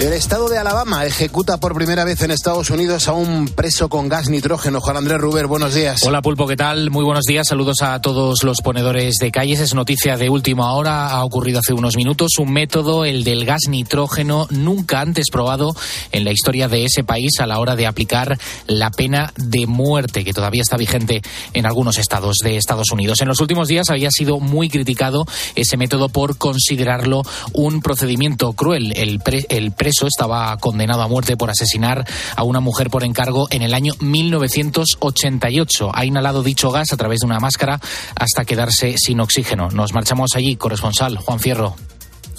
El estado de Alabama ejecuta por primera vez en Estados Unidos a un preso con gas nitrógeno. Juan Andrés Ruber, buenos días. Hola Pulpo, ¿qué tal? Muy buenos días. Saludos a todos los ponedores de calles. Es noticia de última hora. Ha ocurrido hace unos minutos un método, el del gas nitrógeno, nunca antes probado en la historia de ese país a la hora de aplicar la pena de muerte, que todavía está vigente en algunos estados de Estados Unidos. En los últimos días había sido muy criticado ese método por considerarlo un procedimiento cruel. El, pre, preso estaba condenado a muerte por asesinar a una mujer por encargo en el año 1988. Ha inhalado dicho gas a través de una máscara hasta quedarse sin oxígeno. Nos marchamos allí, corresponsal Juan Fierro.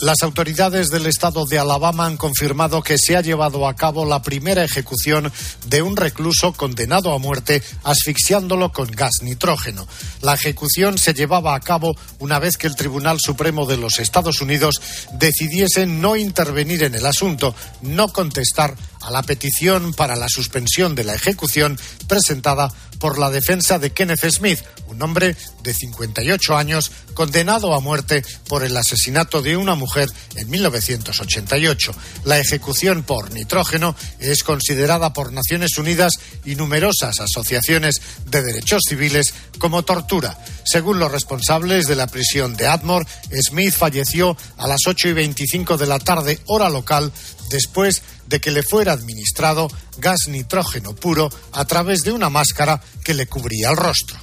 Las autoridades del estado de Alabama han confirmado que se ha llevado a cabo la primera ejecución de un recluso condenado a muerte asfixiándolo con gas nitrógeno. La ejecución se llevaba a cabo una vez que el Tribunal Supremo de los Estados Unidos decidiese no intervenir en el asunto, no contestar a la petición para la suspensión de la ejecución presentada por la defensa de Kenneth Smith, un hombre de 58 años condenado a muerte por el asesinato de una mujer en 1988. La ejecución por nitrógeno es considerada por Naciones Unidas y numerosas asociaciones de derechos civiles como tortura. Según los responsables de la prisión de Atmore, Smith falleció a las 8 y 25 de la tarde, hora local, después de que le fuera administrado gas nitrógeno puro a través de una máscara que le cubría el rostro.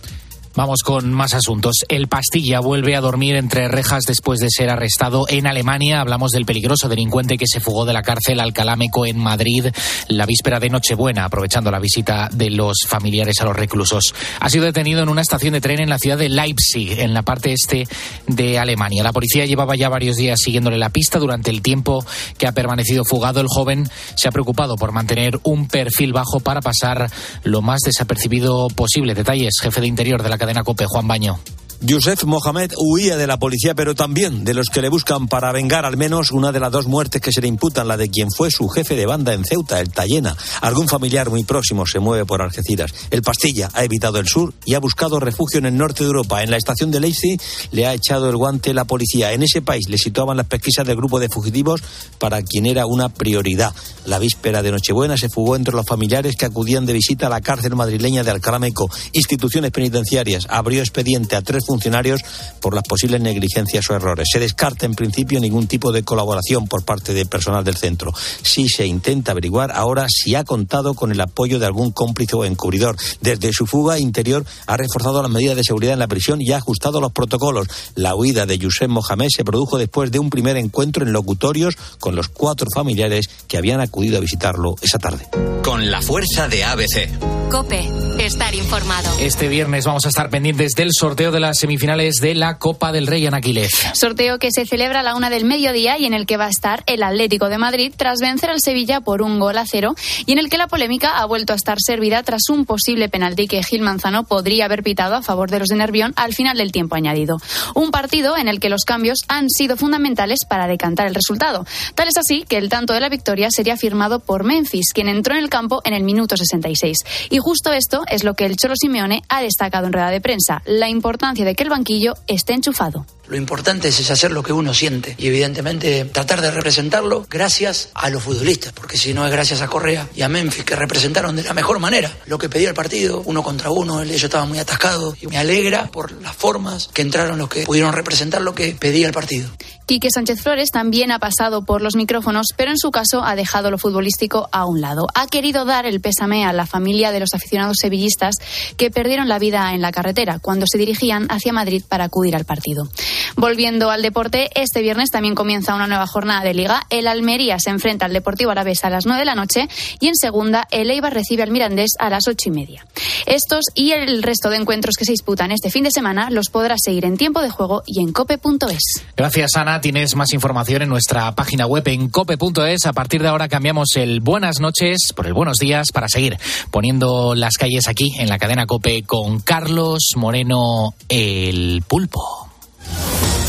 Vamos con más asuntos. El Pastilla vuelve a dormir entre rejas después de ser arrestado en Alemania. Hablamos del peligroso delincuente que se fugó de la cárcel Alcalámeco en Madrid la víspera de Nochebuena, aprovechando la visita de los familiares a los reclusos. Ha sido detenido en una estación de tren en la ciudad de Leipzig, en la parte este de Alemania. La policía llevaba ya varios días siguiéndole la pista. Durante el tiempo que ha permanecido fugado, el joven se ha preocupado por mantener un perfil bajo para pasar lo más desapercibido posible. Detalles, jefe de interior de la cadena Cope, Juan Baño. Yusef Mohamed huía de la policía, pero también de los que le buscan para vengar al menos una de las dos muertes que se le imputan, la de quien fue su jefe de banda en Ceuta, el Tallena. Algún familiar muy próximo se mueve por Algeciras. El Pastilla ha evitado el sur y ha buscado refugio en el norte de Europa. En la estación de Leipzig le ha echado el guante la policía. En ese país le situaban las pesquisas del grupo de fugitivos para quien era una prioridad. La víspera de Nochebuena se fugó entre los familiares que acudían de visita a la cárcel madrileña de Alcarameco. Instituciones penitenciarias abrió expediente a tres funcionarios por las posibles negligencias o errores. Se descarta en principio ningún tipo de colaboración por parte del personal del centro. Sí se intenta averiguar ahora si ha contado con el apoyo de algún cómplice o encubridor. Desde su fuga interior ha reforzado las medidas de seguridad en la prisión y ha ajustado los protocolos. La huida de Yusef Mohamed se produjo después de un primer encuentro en locutorios con los cuatro familiares que habían acudido a visitarlo esa tarde. Con la fuerza de ABC. Cope, estar informado. Este viernes vamos a estar pendientes del sorteo de las semifinales de la Copa del Rey Anaquiles. Sorteo que se celebra a la una del mediodía y en el que va a estar el Atlético de Madrid tras vencer al Sevilla por un gol a cero y en el que la polémica ha vuelto a estar servida tras un posible penalti que Gil Manzano podría haber pitado a favor de los de Nervión al final del tiempo añadido. Un partido en el que los cambios han sido fundamentales para decantar el resultado. Tal es así que el tanto de la victoria sería firmado por Memphis, quien entró en el campo en el minuto 66. Y justo esto es lo que el Cholo Simeone ha destacado en rueda de prensa, la importancia de que el banquillo esté enchufado. Lo importante es hacer lo que uno siente y evidentemente tratar de representarlo gracias a los futbolistas, porque si no es gracias a Correa y a Memphis que representaron de la mejor manera lo que pedía el partido, uno contra uno, ellos estaban muy atascados y me alegra por las formas que entraron los que pudieron representar lo que pedía el partido. Quique Sánchez Flores también ha pasado por los micrófonos, pero en su caso ha dejado lo futbolístico a un lado. Ha querido dar el pésame a la familia de los aficionados sevillistas que perdieron la vida en la carretera cuando se dirigían hacia Madrid para acudir al partido. Volviendo al deporte, este viernes también comienza una nueva jornada de liga. El Almería se enfrenta al Deportivo Alavés a las 9 de la noche y en segunda el Eibar recibe al Mirandés a las ocho y media. Estos y el resto de encuentros que se disputan este fin de semana los podrás seguir en tiempo de juego y en cope.es. Gracias, Ana. Tienes más información en nuestra página web en cope.es. A partir de ahora cambiamos el buenas noches por el buenos días para seguir poniendo las calles aquí en la cadena Cope con Carlos Moreno el Pulpo.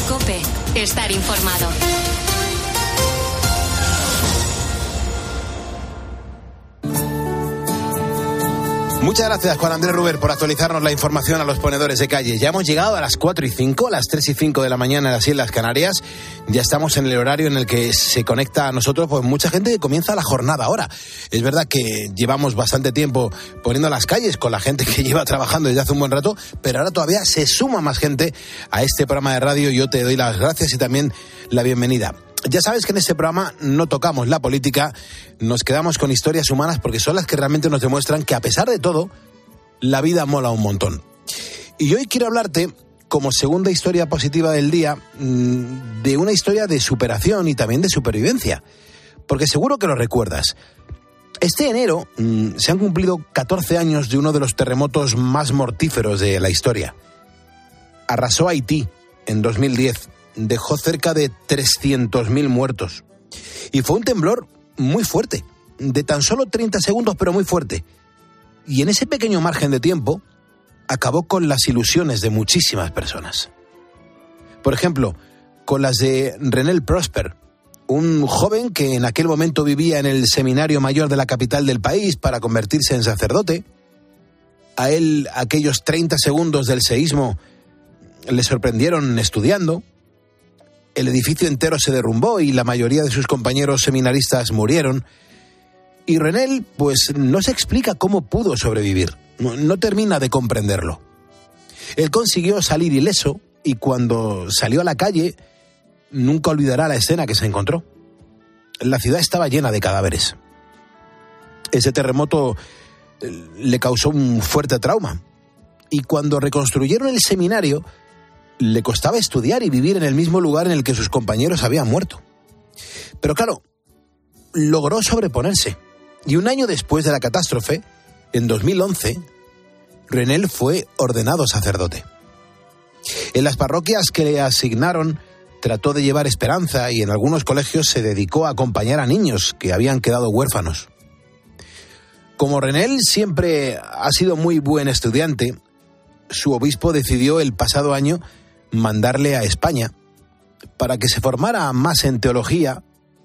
Cope, estar informado. Muchas gracias, Juan Andrés Ruber, por actualizarnos la información a los ponedores de calle. Ya hemos llegado a las 4 y 5, a las 3 y 5 de la mañana en las Islas Canarias. Ya estamos en el horario en el que se conecta a nosotros pues mucha gente que comienza la jornada ahora. Es verdad que llevamos bastante tiempo poniendo las calles con la gente que lleva trabajando desde hace un buen rato, pero ahora todavía se suma más gente a este programa de radio. Yo te doy las gracias y también la bienvenida. Ya sabes que en este programa no tocamos la política, nos quedamos con historias humanas porque son las que realmente nos demuestran que a pesar de todo, la vida mola un montón. Y hoy quiero hablarte, como segunda historia positiva del día, mm, de una historia de superación y también de supervivencia. Porque seguro que lo recuerdas. Este enero mm, se han cumplido 14 años de uno de los terremotos más mortíferos de la historia. Arrasó Haití en 2010 dejó cerca de 300.000 muertos. Y fue un temblor muy fuerte, de tan solo 30 segundos, pero muy fuerte. Y en ese pequeño margen de tiempo, acabó con las ilusiones de muchísimas personas. Por ejemplo, con las de René Prosper, un joven que en aquel momento vivía en el seminario mayor de la capital del país para convertirse en sacerdote. A él aquellos 30 segundos del seísmo le sorprendieron estudiando el edificio entero se derrumbó y la mayoría de sus compañeros seminaristas murieron. Y Renel, pues no se explica cómo pudo sobrevivir, no, termina de comprenderlo. Él consiguió salir ileso y cuando salió a la calle nunca olvidará la escena que se encontró. La ciudad estaba llena de cadáveres. Ese terremoto eh, le causó un fuerte trauma. Y cuando reconstruyeron el seminario, le costaba estudiar y vivir en el mismo lugar en el que sus compañeros habían muerto. Pero claro, logró sobreponerse. Y un año después de la catástrofe, en 2011, Renel fue ordenado sacerdote. En las parroquias que le asignaron, trató de llevar esperanza y en algunos colegios se dedicó a acompañar a niños que habían quedado huérfanos. Como Renel siempre ha sido muy buen estudiante, su obispo decidió el pasado año mandarle a España para que se formara más en teología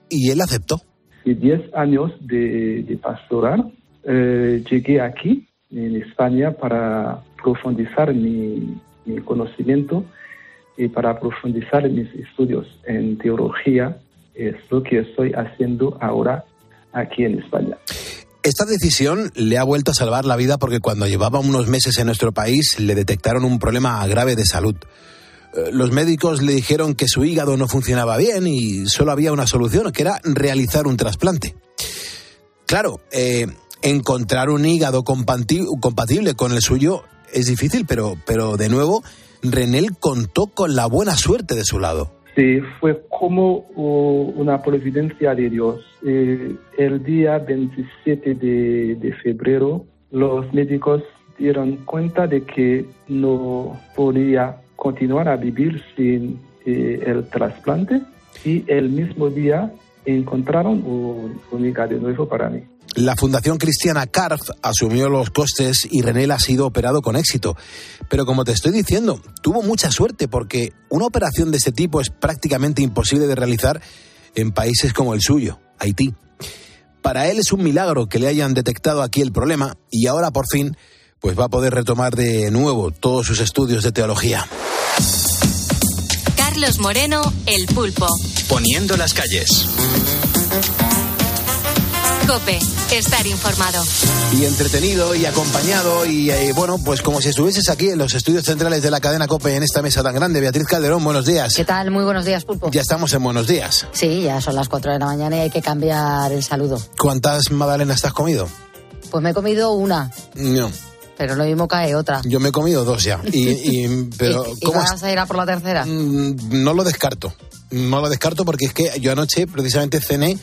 y él aceptó. Y diez años de, de pastoral, eh, llegué aquí, en España, para profundizar mi, mi conocimiento y para profundizar mis estudios en teología. Es lo que estoy haciendo ahora aquí en España. Esta decisión le ha vuelto a salvar la vida porque cuando llevaba unos meses en nuestro país le detectaron un problema grave de salud. Eh, los médicos le dijeron que su hígado no funcionaba bien y solo había una solución, que era realizar un trasplante. Claro, eh, encontrar un hígado compatible con el suyo es difícil, pero, pero de nuevo, Renel contó con la buena suerte de su lado. Sí, fue como una providencia de Dios. Eh, el día 27 de, de febrero, los médicos dieron cuenta de que no podía continuar a vivir sin eh, el trasplante y el mismo día encontraron un, un hígado nuevo para mí. La Fundación Cristiana CARF asumió los costes y René ha sido operado con éxito. Pero como te estoy diciendo, tuvo mucha suerte porque una operación de este tipo es prácticamente imposible de realizar en países como el suyo, Haití. Para él es un milagro que le hayan detectado aquí el problema y ahora por fin pues va a poder retomar de nuevo todos sus estudios de teología. Carlos Moreno, El Pulpo. Poniendo las calles. Cope, estar informado. Y entretenido y acompañado y eh, bueno, pues como si estuvieses aquí en los estudios centrales de la cadena Cope en esta mesa tan grande. Beatriz Calderón, buenos días. ¿Qué tal? Muy buenos días, Pulpo. Ya estamos en buenos días. Sí, ya son las 4 de la mañana y hay que cambiar el saludo. ¿Cuántas magdalenas te has comido? Pues me he comido una. No. Pero lo mismo cae otra. Yo me he comido dos ya. Y, pero, ¿Y, vas a ir a por la tercera? Mm, no lo descarto. No lo descarto porque es que yo anoche precisamente cené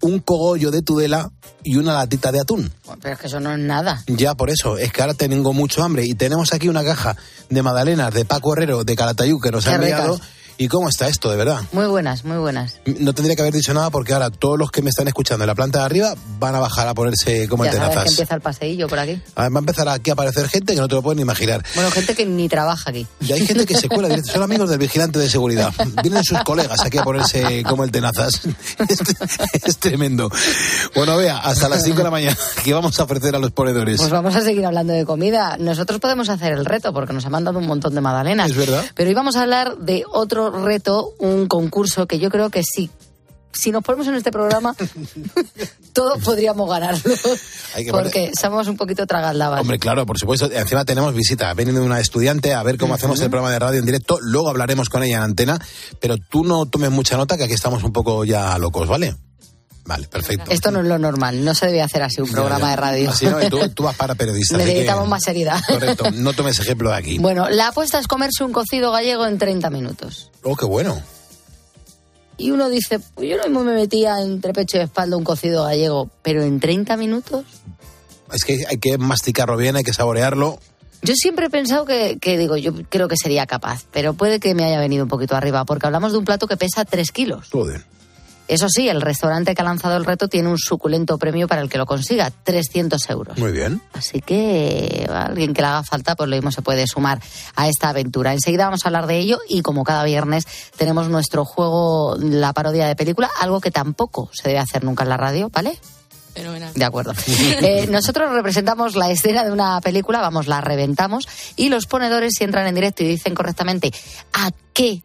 un cogollo de Tudela y una latita de atún. Pero es que eso no es nada. Ya, por eso. Es que ahora tengo mucho hambre y tenemos aquí una caja de magdalenas de Paco Herrero de Calatayú que nos ha enviado ¿Y cómo está esto, de verdad? Muy buenas, muy buenas. No tendría que haber dicho nada porque ahora todos los que me están escuchando en la planta de arriba van a bajar a ponerse como ya sabes que empieza el paseillo por aquí. Ah, Va a empezar aquí a aparecer gente que no te lo pueden imaginar. Bueno, gente que ni trabaja aquí. Y hay gente que se cuela directo, son amigos del vigilante de seguridad. Vienen sus colegas aquí a ponerse como el tenazas. Es, es tremendo. Bueno, vea, hasta las 5 de la mañana que vamos a ofrecer a los ponedores. Pues vamos a seguir hablando de comida. Nosotros podemos hacer el reto porque nos ha mandado un montón de magdalenas. Es verdad. Pero íbamos a hablar de otro reto, un concurso que yo creo que sí. Si nos ponemos en este programa, todos podríamos ganarlo. Porque somos un poquito tragaldabas. Hombre, claro, por supuesto. Encima tenemos visita. Ha venido una estudiante a ver cómo hacemos el programa de radio en directo. Luego hablaremos con ella en antena. Pero tú no tomes mucha nota, que aquí estamos un poco ya locos, ¿vale? Vale, perfecto. Esto no es lo normal, no se debe hacer así un programa de radio. Así no, y tú, tú vas para periodista. así que- Necesitamos más seriedad. Correcto, no tomes ejemplo de aquí. Bueno, la apuesta es comerse un cocido gallego en 30 minutos. Oh, qué bueno. Y uno dice, pues yo mismo me metía entre pecho y espalda un cocido gallego, pero en 30 minutos. Es que hay que masticarlo bien, hay que saborearlo. Yo siempre he pensado que, que, digo, yo creo que sería capaz, pero puede que me haya venido un poquito arriba, porque hablamos de un plato que pesa 3 kilos. Joder. Eso sí, el restaurante que ha lanzado el reto tiene un suculento premio para el que lo consiga, 300 euros. Muy bien. Así que a alguien que le haga falta, pues lo mismo se puede sumar a esta aventura. Enseguida vamos a hablar de ello y como cada viernes tenemos nuestro juego, la parodia de película, algo que tampoco se debe hacer nunca en la radio, ¿vale? Fenomenal. De acuerdo. Eh, nosotros representamos la escena de una película, vamos, la reventamos y los ponedores si entran en directo y dicen correctamente a qué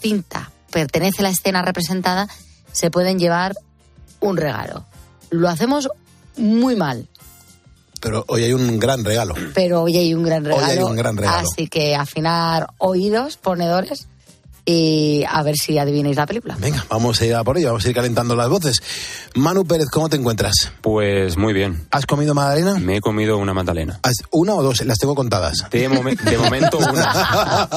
cinta pertenece la escena representada, se pueden llevar un regalo. Lo hacemos muy mal, Pero hoy hay un gran regalo. pero hoy hay un gran Hoy hay regalo. un gran regalo. Así que afinar oídos, ponedores, y a ver si adivináis la película. Venga, vamos a ir a por ello, vamos a ir calentando las voces. Manu Pérez, ¿cómo te encuentras? Pues muy bien. ¿Has comido magdalena? Me he comido una magdalena. ¿Has- ¿Una o dos? Las tengo contadas. De, momen- de momento una.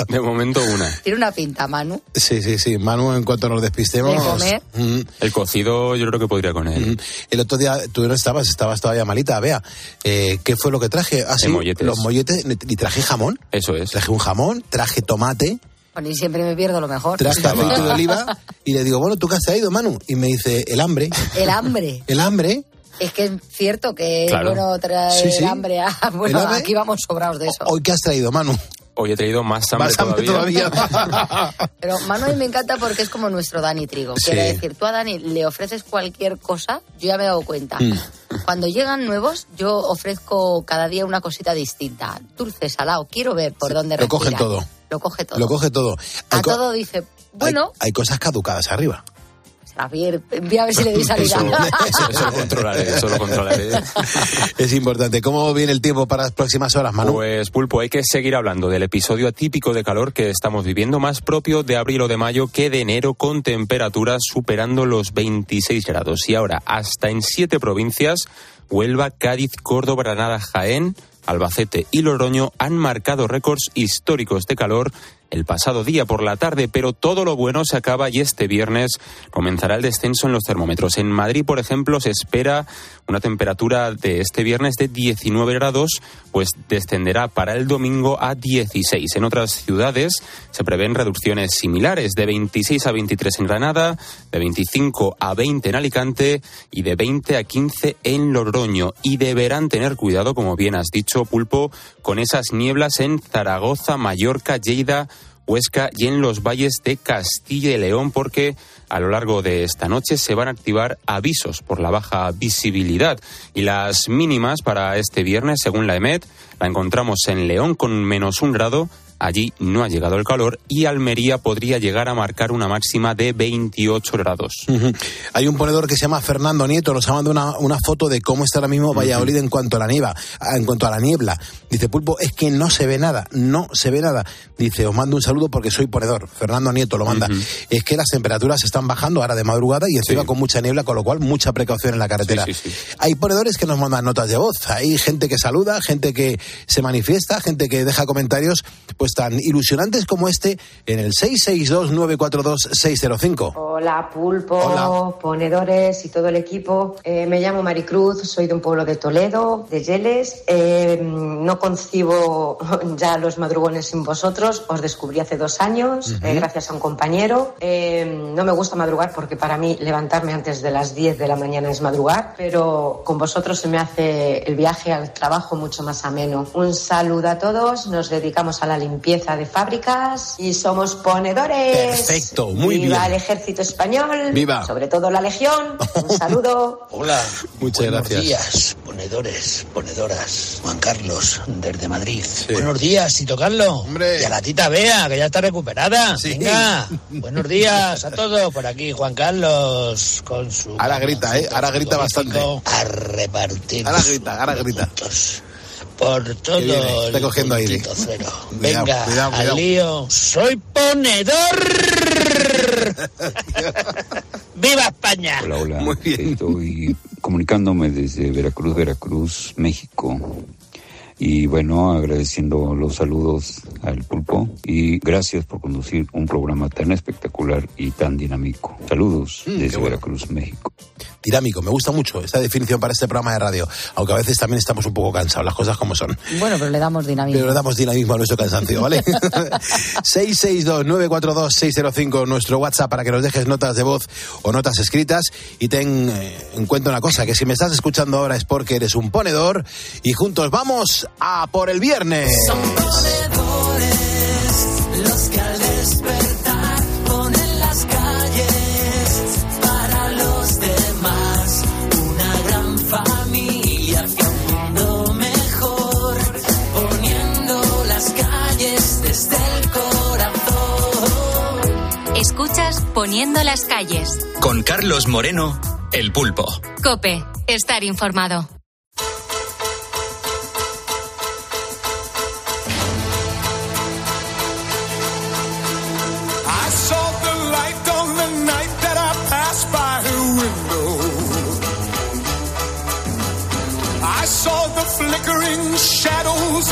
De momento una. Tiene una pinta, Manu. Sí, sí, sí. Manu, en cuanto nos despistemos. De comer. Mm, El cocido yo creo que podría con él. mm. El otro día tú no estabas, estabas todavía malita, vea. Eh, ¿Qué fue lo que traje? Ah, sí, molletes. Los molletes. Y traje jamón. Eso es. Traje un jamón, traje tomate, y siempre me pierdo lo mejor. traje aceite de oliva. Y le digo, bueno, ¿tú qué has traído, Manu? Y me dice, el hambre. El hambre. El hambre. Es que es cierto que Claro. bueno traer Sí, sí. hambre. a- bueno, El hambre- aquí vamos sobrados de eso. ¿Hoy qué has traído, Manu? Hoy he traído más hambre Más hambre todavía. todavía. Pero Manuel me encanta porque es como nuestro Dani Trigo. Sí. Quiero decir, tú a Dani le ofreces cualquier cosa, yo ya me he dado cuenta. Mm. Cuando llegan nuevos, yo ofrezco cada día una cosita distinta. Dulce, salado, quiero ver por dónde lo coge respira. todo. Lo coge todo. Lo coge todo. a Hay todo dice, bueno, hay, hay cosas caducadas arriba. a ver, voy a ver si le doy salida. Eso, eso, eso lo controlaré, eso lo controlaré. Es importante. ¿Cómo viene el tiempo para las próximas horas, Manu? Pues Pulpo, hay que seguir hablando del episodio atípico de calor que estamos viviendo, más propio de abril o de mayo que de enero, con temperaturas superando los 26 grados. Y ahora, hasta en siete provincias, Huelva, Cádiz, Córdoba, Granada, Jaén, Albacete y Loroño han marcado récords históricos de calor el pasado día por la tarde, pero todo lo bueno se acaba y este viernes comenzará el descenso en los termómetros. En Madrid, por ejemplo, se espera una temperatura de este viernes de 19 grados, pues descenderá para el domingo a 16. En otras ciudades se prevén reducciones similares, de 26 a 23 en Granada, de 25 a 20 en Alicante y de 20 a 15 en Logroño. Y deberán tener cuidado, como bien has dicho, Pulpo, con esas nieblas en Zaragoza, Mallorca, Lleida, Huesca y en los valles de Castilla y León, porque a lo largo de esta noche se van a activar avisos por la baja visibilidad. Y las mínimas para este viernes, según la EMET, la encontramos en León con menos un grado. Allí no ha llegado el calor y Almería podría llegar a marcar una máxima de 28 grados. Hay un ponedor que se llama Fernando Nieto, nos ha mandado una, una foto de cómo está ahora mismo Valladolid en cuanto a la niebla, en cuanto a la niebla. Dice Pulpo, es que no se ve nada, no se ve nada. Dice, os mando un saludo porque soy ponedor. Fernando Nieto lo manda. Es que las temperaturas están bajando ahora de madrugada y encima Sí. con mucha niebla, con lo cual mucha precaución en la carretera. Sí, sí, sí. Hay ponedores que nos mandan notas de voz, hay gente que saluda, gente que se manifiesta, gente que deja comentarios. Pues tan ilusionantes como este en el 662-942-605. Hola, Pulpo, ponedores y todo el equipo. Eh, me llamo Maricruz, soy de un pueblo de Toledo, de Yeles. Eh, no concibo ya los madrugones sin vosotros. Os descubrí hace dos años, eh, gracias a un compañero. Eh, no me gusta madrugar porque para mí levantarme antes de las 10 de la mañana es madrugar, pero con vosotros se me hace el viaje al trabajo mucho más ameno. Un saludo a todos, nos dedicamos a la limpieza de fábricas y somos ponedores. Perfecto, muy Viva bien. el ejército español, Viva. sobre todo la legión. Un saludo. Hola. Muchas Buenos gracias. días, ponedores, ponedoras. Juan Carlos, desde Madrid. Buenos días, Tito Carlos. Hombre. Y a la tita Bea, que ya está recuperada. Sí. Venga. Buenos días a todos. Por aquí, Juan Carlos, con su... Ahora grita, ¿eh? Ahora grita bastante. A repartir. Ahora grita, ahora grita. puntos Por todo está el cogiendo aire. puntito cero. Cuidado, Venga, cuidado, cuidado. al lío. Soy ponedor. ¡Viva España! Hola, hola. Muy bien. Estoy comunicándome desde Veracruz, Veracruz, México. Y bueno, agradeciendo los saludos al pulpo y gracias por conducir un programa tan espectacular y tan dinámico. Saludos Mm, desde bueno. Veracruz, México. Dinámico, me gusta mucho esta definición para este programa de radio, aunque a veces también estamos un poco cansados, las cosas como son. Bueno, pero le damos dinamismo. Pero le damos dinamismo a nuestro cansancio, ¿vale? 662-942-605, nuestro WhatsApp para que nos dejes notas de voz o notas escritas. Y ten eh, en cuenta una cosa, que si me estás escuchando ahora es porque eres un ponedor y juntos vamos a por el viernes. Los que al despertar ponen las calles para los demás. Una gran familia hacia un mundo mejor. Poniendo las calles desde el corazón. Escuchas Poniendo las calles. Con Carlos Moreno, El Pulpo. Cope, estar informado.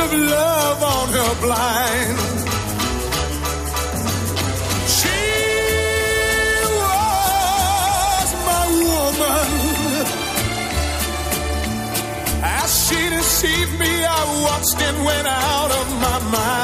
Of love on her blind. She was my woman. As she deceived me, I watched and went out of my mind.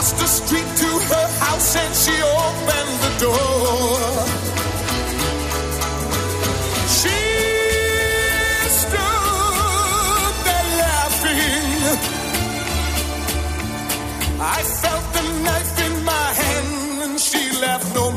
Crossed the street to her house and she opened the door. She stood there laughing. I felt the knife in my hand and she laughed no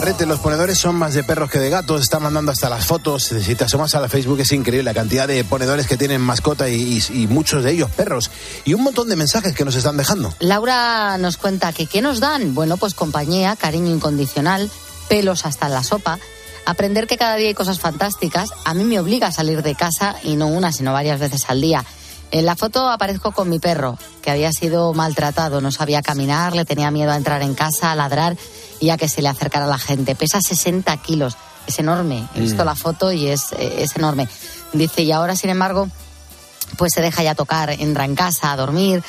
perrete, los ponedores son más de perros que de gatos, están mandando hasta las fotos, si te asomas a la Facebook es increíble la cantidad de ponedores que tienen mascota y, y- muchos de ellos perros, y un montón de mensajes que nos están dejando. Laura nos cuenta que ¿qué nos dan? Bueno, pues compañía, cariño incondicional, pelos hasta en la sopa. Aprender que cada día hay cosas fantásticas. A mí me obliga a salir de casa y no una, sino varias veces al día. En la foto aparezco con mi perro, que había sido maltratado, no sabía caminar, le tenía miedo a entrar en casa, a ladrar y a que se le acercara la gente. Pesa 60 kilos, es enorme. He visto Mm. la foto y es, es enorme. Dice, y ahora, sin embargo, pues se deja ya tocar, entra en casa a dormir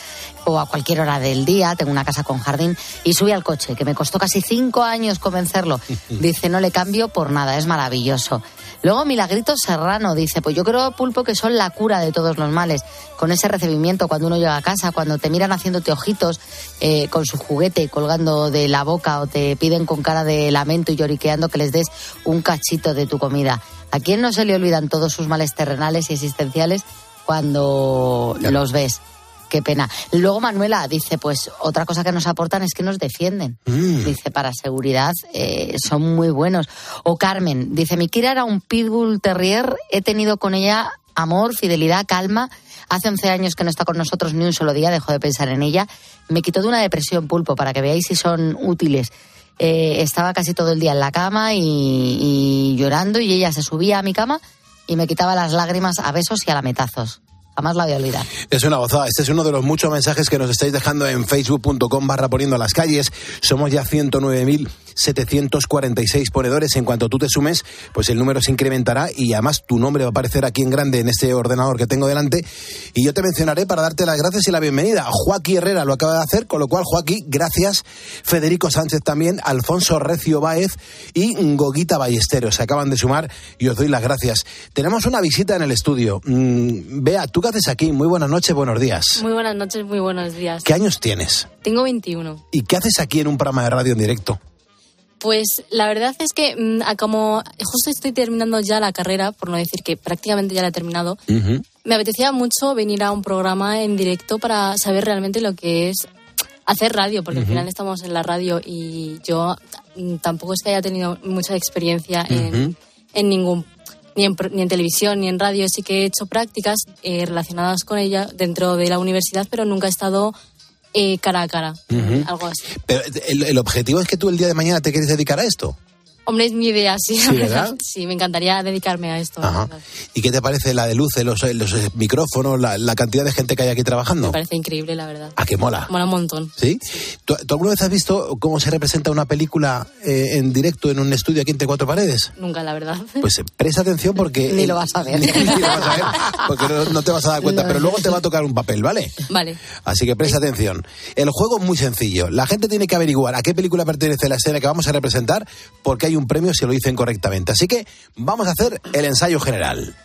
o a cualquier hora del día, tengo una casa con jardín, y sube al coche, que me costó casi cinco años convencerlo. Dice, no le cambio por nada, es maravilloso. Luego Milagrito Serrano dice, pues yo creo, Pulpo, que son la cura de todos los males, con ese recibimiento cuando uno llega a casa, cuando te miran haciéndote ojitos eh, con su juguete colgando de la boca o te piden con cara de lamento y lloriqueando que les des un cachito de tu comida. ¿A quién no se le olvidan todos sus males terrenales y existenciales cuando los ves? Qué pena. Luego Manuela dice, pues otra cosa que nos aportan es que nos defienden. Mm. Dice, para seguridad eh, son muy buenos. O Carmen, dice, mi Kira era un pitbull terrier, he tenido con ella amor, fidelidad, calma. Hace 11 años que no está con nosotros ni un solo día, dejo de pensar en ella. Me quitó de una depresión pulpo, para que veáis si son útiles. Eh, estaba casi todo el día en la cama y, y llorando y ella se subía a mi cama y me quitaba las lágrimas a besos y a lametazos. Jamás la voy. Es una gozada. Este es uno de los muchos mensajes que nos estáis dejando en facebook.com barra poniendo las calles. Somos ya 109.746 ponedores. En cuanto tú te sumes, pues el número se incrementará y además tu nombre va a aparecer aquí en grande en este ordenador que tengo delante. Y yo te mencionaré para darte las gracias y la bienvenida. Joaquín Herrera lo acaba de hacer, con lo cual, Joaquín, gracias. Federico Sánchez también, Alfonso Recio Báez y Goguita Ballesteros. Se acaban de sumar y os doy las gracias. Tenemos una visita en el estudio. Mm, Bea, ¿tú qué haces aquí? Muy buenas noches, buenos días. Muy buenas noches, muy buenos días. ¿Qué años tienes? Tengo 21. ¿Y qué haces aquí en un programa de radio en directo? Pues la verdad es que mm, como justo estoy terminando ya la carrera, por no decir que prácticamente ya la he terminado, me apetecía mucho venir a un programa en directo para saber realmente lo que es hacer radio, porque al Ujú. final estamos en la radio y yo mm, tampoco es que haya tenido mucha experiencia en, Ujú. en ningún ni en, ni en televisión ni en radio sí que he hecho prácticas eh, relacionadas con ella dentro de la universidad pero nunca he estado eh, cara a cara. Algo así. Pero el, el objetivo es que tú el día de mañana te quieres dedicar a esto. Hombre es mi idea sí, Sí, ¿verdad? sí me encantaría dedicarme a esto Ajá. ¿Y qué te parece la de luces, los, los eh, micrófonos, la, la cantidad de gente que hay aquí trabajando? me parece increíble la verdad ¿A qué mola? mola un montón ¿Sí? ¿Tú, tú alguna vez has visto cómo se representa una película eh, en directo en un estudio aquí entre cuatro paredes? nunca la verdad Pues eh, presta atención porque... Ni lo vas a ver. Ni lo vas a ver, porque no, no te vas a dar cuenta, No. pero luego te va a tocar un papel, ¿vale? vale Así que presta atención. El juego es muy sencillo. La gente tiene que averiguar a qué película pertenece la escena que vamos a representar porque hay un premio si lo dicen correctamente. Así que vamos a hacer el ensayo general.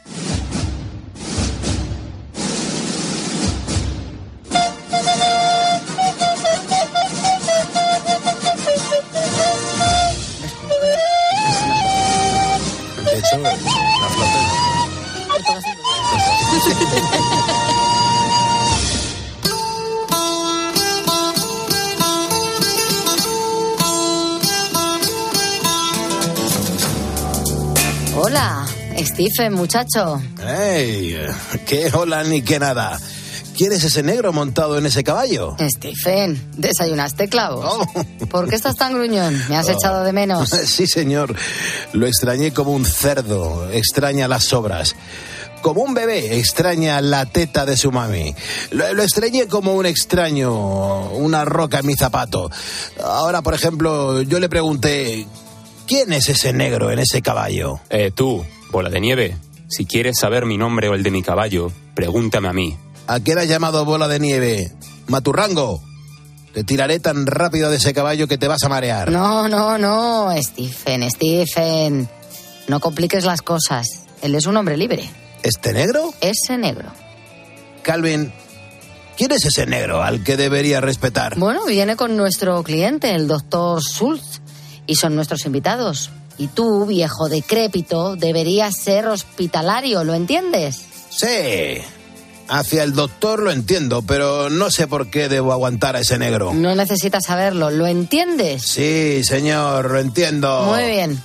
Stephen, muchacho. ¡Ey! ¡Qué hola ni qué nada! ¿Quién es ese negro montado en ese caballo? Stephen, ¿desayunaste clavos? ¿Por qué estás tan gruñón? ¿Me has Oh. echado de menos? Sí, señor. Lo extrañé como un cerdo. Extraña las sobras. Como un bebé extraña la teta de su mami. Lo, lo extrañé como un extraño, una roca en mi zapato. Ahora, por ejemplo, yo le pregunté, ¿quién es ese negro en ese caballo? Eh, tú, bola de nieve, si quieres saber mi nombre o el de mi caballo, pregúntame a mí. ¿A qué has llamado bola de nieve? Maturrango. Te tiraré tan rápido de ese caballo que te vas a marear. No, no, no, Stephen, Stephen. No compliques las cosas. Él es un hombre libre. ¿Este negro? Ese negro. Calvin, ¿quién es ese negro al que debería respetar? Bueno, viene con nuestro cliente, el doctor Schultz, y son nuestros invitados. Y tú, viejo decrépito, deberías ser hospitalario, ¿lo entiendes? Sí. Hacia el doctor lo entiendo, pero no sé por qué debo aguantar a ese negro. No necesitas saberlo, ¿lo entiendes? Sí, señor, lo entiendo. Muy bien.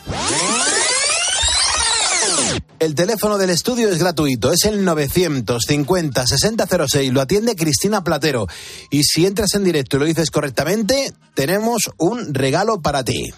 El teléfono del estudio es gratuito, es el 950-6006, lo atiende Cristina Platero. Y si entras en directo y lo dices correctamente, tenemos un regalo para ti.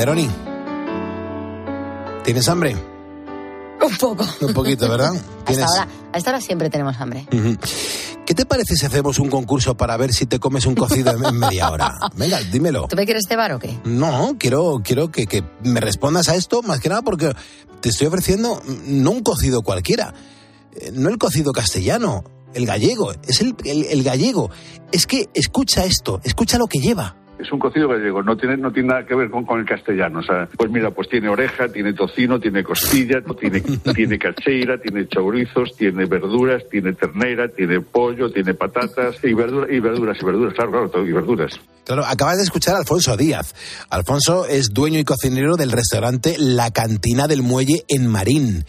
Calderoni. ¿Tienes hambre? Un poco. Un poquito, ¿verdad? Hasta ahora, a esta hora siempre tenemos hambre. Ujú. ¿Qué te parece si hacemos un concurso para ver si te comes un cocido en- en media hora? Venga, dímelo. ¿Tú me quieres cebar o qué? No, quiero, quiero que, que me respondas a esto, más que nada porque te estoy ofreciendo mm, no un cocido cualquiera, eh, no el cocido castellano, el gallego, es el, el- el gallego. Es que escucha esto, escucha lo que lleva. Es un cocido gallego, no tiene, no tiene nada que ver con, con el castellano. O sea, pues mira, pues tiene oreja, tiene tocino, tiene costilla, tiene, tiene cacheira, tiene chourizos, tiene verduras, tiene ternera, tiene pollo, tiene patatas y, verdura- y verduras, y verduras, claro, claro, todo, y verduras. Claro, acabas de escuchar a Alfonso Díaz. Alfonso es dueño y cocinero del restaurante La Cantina del Muelle en Marín.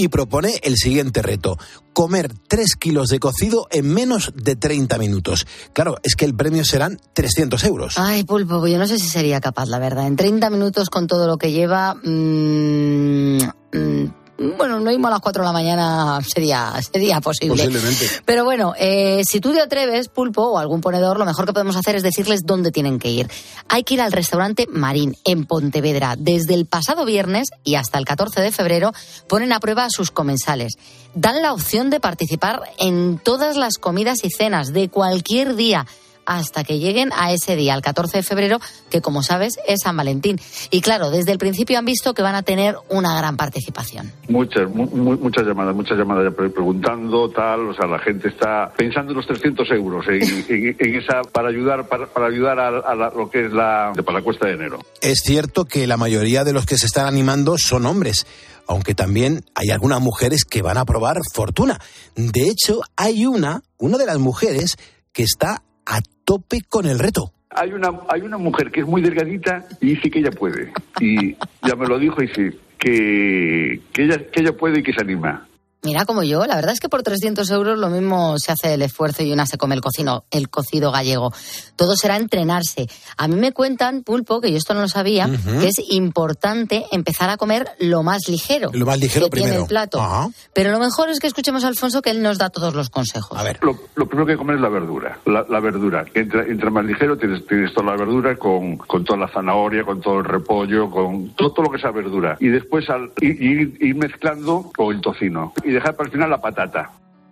Y propone el siguiente reto, comer 3 kilos de cocido en menos de 30 minutos. Claro, es que el premio serán 300 euros. Ay, pulpo, pues yo no sé si sería capaz, la verdad. En 30 minutos con todo lo que lleva. mm, mm, bueno, no mismo a las 4 de la mañana sería, sería posible. Posiblemente. Pero bueno, eh, si tú te atreves, Pulpo, o algún ponedor, lo mejor que podemos hacer es decirles dónde tienen que ir. Hay que ir al restaurante Marín, en Pontevedra. Desde el pasado viernes y hasta el 14 de febrero ponen a prueba a sus comensales. Dan la opción de participar en todas las comidas y cenas de cualquier día hasta que lleguen a ese día, el 14 de febrero, que como sabes es San Valentín. Y claro, desde el principio han visto que van a tener una gran participación. Muchas, mu- mu- muchas llamadas, muchas llamadas preguntando, tal, o sea, la gente está pensando en los 300 euros en, en- en esa, para ayudar, para, para ayudar a, a la- lo que es la, para la cuesta de enero. Es cierto que la mayoría de los que se están animando son hombres, aunque también hay algunas mujeres que van a probar fortuna. De hecho, hay una, una de las mujeres que está a tope con el reto. Hay una, hay una mujer que es muy delgadita y dice que ella puede. Y ya me lo dijo y dice que, que, ella, que ella puede y que se anima. Mira, como yo, la verdad es que por 300 euros lo mismo se hace el esfuerzo y una se come el cocino, el cocido gallego. Todo será entrenarse. A mí me cuentan, Pulpo, que yo esto no lo sabía, que es importante empezar a comer lo más ligero. Lo más ligero que tiene primero. el plato. Ajá. Pero lo mejor es que escuchemos a Alfonso que él nos da todos los consejos. A ver. Lo, lo primero que hay que comer es la verdura. La, la verdura. Entra, entra más ligero, tienes, tienes toda la verdura con, con toda la zanahoria, con todo el repollo, con todo, todo lo que sea verdura. Y después al, ir, ir- ir mezclando con el tocino. Y dejar para el final la patata.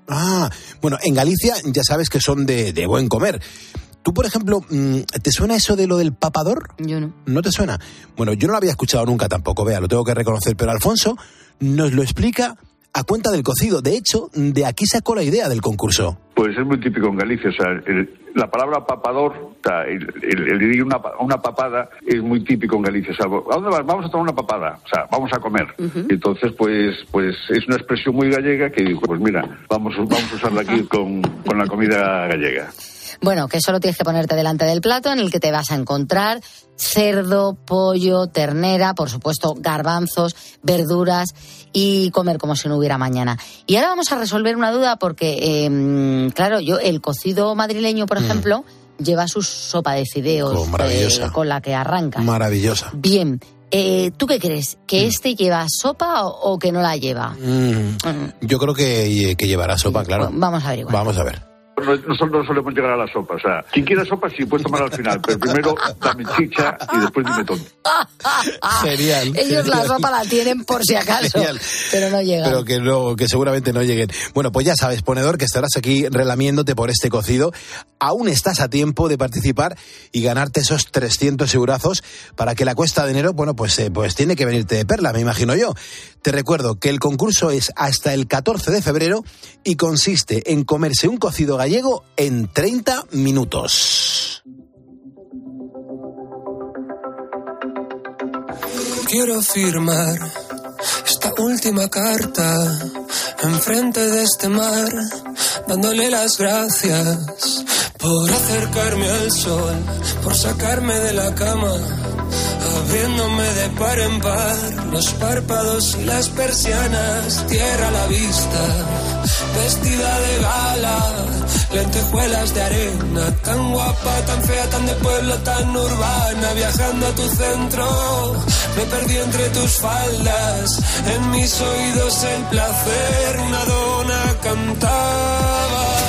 Ah, bueno, en Galicia ya sabes que son de, de buen comer. Tú, por ejemplo, mm, ¿te suena eso de lo del papador? Yo no. ¿No te suena? Bueno, yo no lo había escuchado nunca tampoco, vea, lo tengo que reconocer, pero Alfonso nos lo explica a cuenta del cocido. De hecho, de aquí sacó la idea del concurso. Pues es muy típico en Galicia. O sea, el- la palabra papador, o sea, el, el- el ir una, una papada es muy típico en Galicia. O sea, ¿a dónde vas? Vamos a tomar una papada. O sea, vamos a comer. Entonces, pues, pues es una expresión muy gallega que dijo, pues mira, vamos, vamos a usarla aquí con, con la comida gallega. Bueno, que solo tienes que ponerte delante del plato en el que te vas a encontrar cerdo, pollo, ternera, por supuesto, garbanzos, verduras y comer como si no hubiera mañana. Y ahora vamos a resolver una duda porque, eh, claro, yo el cocido madrileño, por ejemplo, lleva su sopa de fideos Mm. Oh, maravillosa. eh, con la que arranca. Maravillosa. Bien, eh, ¿tú qué crees? ¿Que este lleva sopa o, o que no la lleva? Mm, yo creo que, que llevará sopa, claro. Vamos a averiguar. Vamos a ver. No- Nosotros no solemos llegar a la sopa. O sea, quien quiera sopa sí puedes tomar al final, pero primero dame chicha y después dime tonto. Genial. Ellos la sopa la tienen por si acaso, Genial. pero no llegan. Pero que no, que seguramente no lleguen. Bueno, pues ya sabes, ponedor, que estarás aquí relamiéndote por este cocido. Aún estás a tiempo de participar y ganarte esos 300 eurazos para que la cuesta de enero, bueno, pues, eh, pues tiene que venirte de perla, me imagino yo. Te recuerdo que el concurso es hasta el 14 de febrero y consiste en comerse un cocido gallego en 30 minutos. Quiero firmar esta última carta enfrente de este mar, dándole las gracias por acercarme al sol, por sacarme de la cama, abriéndome de par en par los párpados y las persianas, tierra a la vista, vestida de gala, lentejuelas de arena, tan guapa, tan fea, tan de pueblo, tan urbana, viajando a tu centro, me perdí entre tus faldas, en mis oídos el placer, una dona cantaba.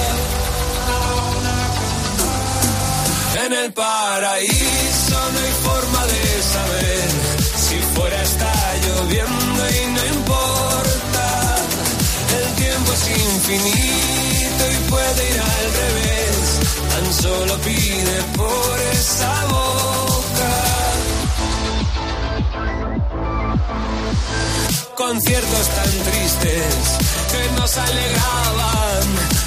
En el paraíso no hay forma de saber si fuera está lloviendo y no importa es infinito y puede ir al revés. Tan solo pide por esa boca. Conciertos tan tristes que nos alegraban.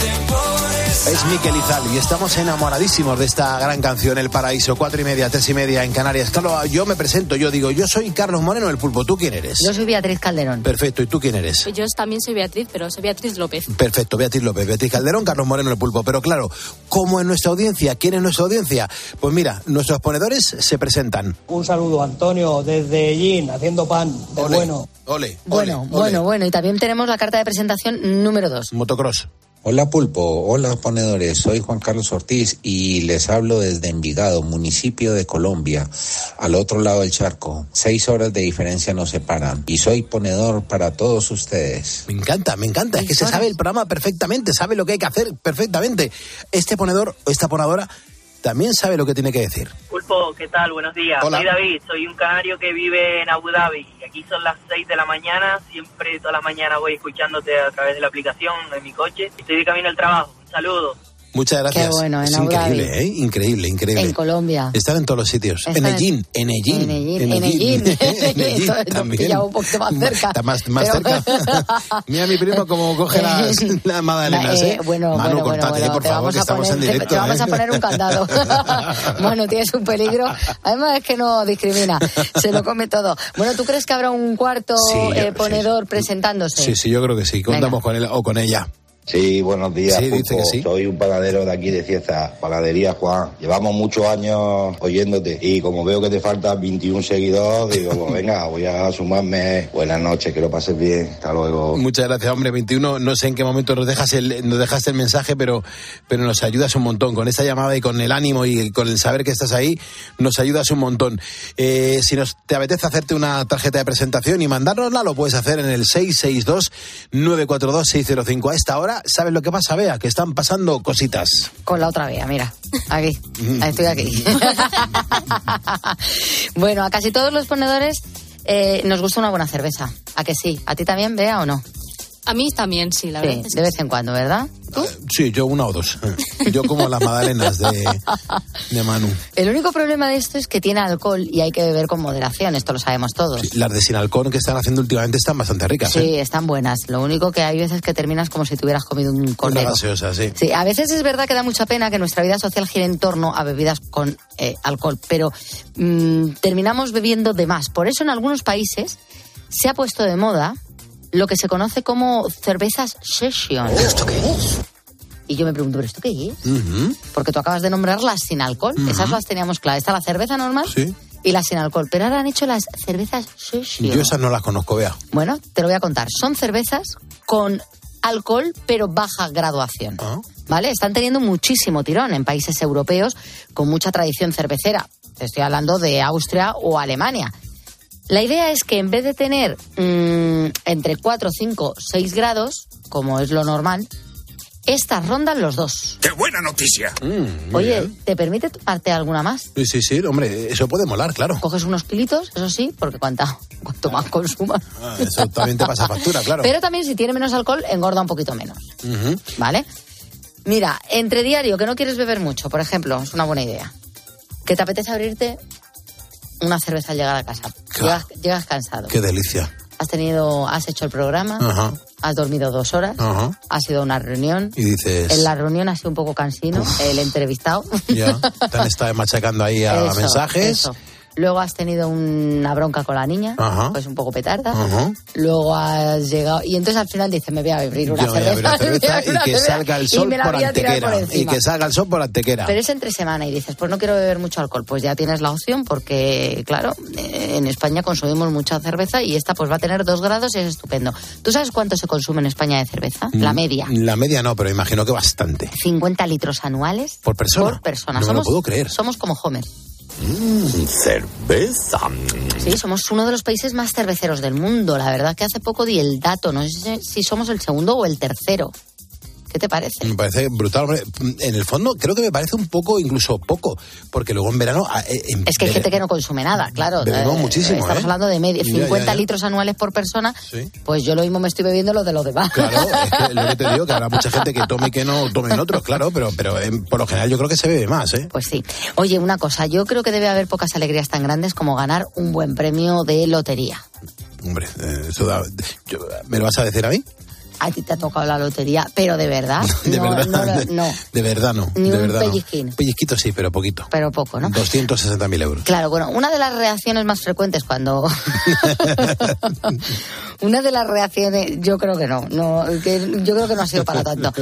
Es Miquel Izal y estamos enamoradísimos de esta gran canción, El Paraíso, cuatro y media, tres y media en Canarias. Claro, yo me presento, yo digo, yo soy Carlos Moreno el Pulpo, ¿tú quién eres? Yo soy Beatriz Calderón. Perfecto, ¿y tú quién eres? Yo también soy Beatriz, pero soy Beatriz López. Perfecto, Beatriz López, Beatriz Calderón, Carlos Moreno el Pulpo. Pero claro, ¿cómo es nuestra audiencia? ¿Quién es nuestra audiencia? Pues mira, nuestros ponedores se presentan. Un saludo, Antonio, desde Yin, haciendo pan, de bueno. Ole, Bueno, bueno, bueno. Y también tenemos la carta de presentación número dos. Motocross. Hola Pulpo, hola ponedores, soy Juan Carlos Ortiz y les hablo desde Envigado, municipio de Colombia, al otro lado del charco. Seis horas de diferencia nos separan y soy ponedor para todos ustedes. Me encanta, me encanta. Es que se sabe el programa perfectamente, sabe lo que hay que hacer perfectamente. Este ponedor o esta ponedora también sabe lo que tiene que decir. Pulpo, ¿qué tal? Buenos días. Hola. Soy David, soy un canario que vive en Abu Dhabi. Y Aquí son las 6 de la mañana, siempre todas las mañanas voy escuchándote a través de la aplicación de mi coche. Estoy de camino al trabajo. Un saludo. Muchas gracias. Qué bueno, en es increíble, ¿eh? Increíble, increíble. En Colombia. Están en todos los sitios. Están En Ellín, en Ellín. En Ellín, en Ellín. En también. un poquito más cerca. Está más, más cerca. Mira mi primo cómo coge las, las magdalenas, Eh, ¿eh? bueno, Manu, bueno, bueno, cortate, bueno, por favor, que estamos poner- en directo. Te, vamos ¿eh? a poner un candado. bueno, tienes un peligro. Además es que no discrimina. Se lo come todo. Bueno, ¿tú crees que habrá un cuarto eh, ponedor presentándose? Sí, sí, yo creo que sí. Contamos con él o con ella. Sí, buenos días. Sí, dice que sí. Soy un panadero de aquí de Cieza, panadería Juan. Llevamos muchos años oyéndote y como veo que te faltan 21 seguidores, digo, pues venga, voy a sumarme. Buenas noches, que lo pases bien. Hasta luego. Muchas gracias, hombre. 21, no sé en qué momento nos, dejas el, nos dejaste el mensaje, pero, pero nos ayudas un montón. Con esta llamada y con el ánimo y con el saber que estás ahí, nos ayudas un montón. Eh, si nos, te apetece hacerte una tarjeta de presentación y mandárnosla, lo puedes hacer en el 662-942-605. A esta hora, ¿sabes lo que pasa, Bea? Que están pasando cositas. Con la otra vía, mira. Aquí. Estoy aquí. bueno, a casi todos los ponedores eh, nos gusta una buena cerveza. ¿A que sí? ¿A ti también, Bea, o no? A mí también, sí, la Sí, verdad. es de vez en cuando, ¿verdad? Sí, yo una o dos. Yo como las magdalenas de, de Manu. El único problema de esto es que tiene alcohol y hay que beber con moderación, esto lo sabemos todos. Las de sin alcohol que están haciendo últimamente están bastante ricas. Sí, ¿eh? están buenas. Lo único que hay veces que terminas como si te hubieras comido un Una cordero. gaseosa, sí. Sí, a veces es verdad que da mucha pena que nuestra vida social gire en torno a bebidas con eh, alcohol, pero mm, terminamos bebiendo de más. Por eso en algunos países se ha puesto de moda lo que se conoce como cervezas session. ¿Esto qué es? Y yo me pregunto, ¿pero esto qué es? Porque tú acabas de nombrarlas sin alcohol. Esas las teníamos claras. Está la cerveza normal Sí. y la sin alcohol. Pero ahora han hecho las cervezas session. Yo esas no las conozco, Bea. Bueno, te lo voy a contar. Son cervezas con alcohol, pero baja graduación. ¿Vale? Están teniendo muchísimo tirón en países europeos con mucha tradición cervecera. Te estoy hablando de Austria o Alemania. La idea es que en vez de tener mm, entre 4, 5, 6 grados, como es lo normal, Estas rondan los dos. ¡Qué buena noticia! Mm, Oye, bien. ¿te permite tomarte alguna más? Sí, sí, sí, hombre, eso puede molar, claro. Coges unos kilitos, eso sí, porque cuanta, cuanto más consumas. Ah, eso también te pasa factura, claro. Pero también si tiene menos alcohol, engorda un poquito menos. ¿Vale? Mira, entre diario, que no quieres beber mucho, por ejemplo, es una buena idea. Que te apetece abrirte una cerveza al llegar a casa. Llegas, llegas cansado. Qué delicia. Has tenido, has hecho el programa, Ajá, has dormido dos horas, ajá. has ido a una reunión. Y dices, En la reunión ha sido un poco cansino, el entrevistado. ya, te han estado machacando ahí a Eso, mensajes. eso. Luego has tenido una bronca con la niña, Ajá. pues un poco petarda. Ajá. Luego has llegado. Y entonces al final dices, me voy a abrir una cerveza. una y una que cerveza, salga el sol por antequera. por y que salga el sol por antequera. Pero es entre semana y dices, pues no quiero beber mucho alcohol. Pues ya tienes la opción porque, claro, eh, en España consumimos mucha cerveza y esta pues va a tener dos grados y es estupendo. ¿Tú sabes cuánto se consume en España de cerveza? La Mm, media. La media no, pero imagino que bastante. 50 litros anuales ¿Por persona? por persona. No me lo puedo creer. Somos como Homer. Cerveza. Sí, somos uno de los países más cerveceros del mundo. La verdad que hace poco di el dato. No sé si somos el segundo o el tercero. ¿Qué te parece? Me parece brutal. hombre. En el fondo, creo que me parece un poco, incluso poco, porque luego en verano. ah, eh, en Es que hay gente que no consume nada, claro. Bebemos muchísimo, Estamos ¿eh? hablando de media, Ya, 50 ya, ya. litros anuales por persona. Sí. Pues yo lo mismo me estoy bebiendo lo de los demás. Claro, es que lo que te digo, que habrá mucha gente que tome y que no tomen otros, claro, pero, pero eh, por lo general yo creo que se bebe más, ¿eh? Pues sí. Oye, una cosa, yo creo que debe haber pocas alegrías tan grandes como ganar un buen premio de lotería. Hombre, eh, eso da- yo- ¿me lo vas a decir a mí? A ti te ha tocado la lotería, pero de verdad. De no, verdad, no, de, no, de verdad no. Ni de un verdad pellizquín. Pellizquito sí, pero poquito. pero poco, ¿no? 260.000 euros. Claro, bueno, una de las reacciones más frecuentes cuando... una de las reacciones, yo creo que no, no que yo creo que no ha sido para tanto.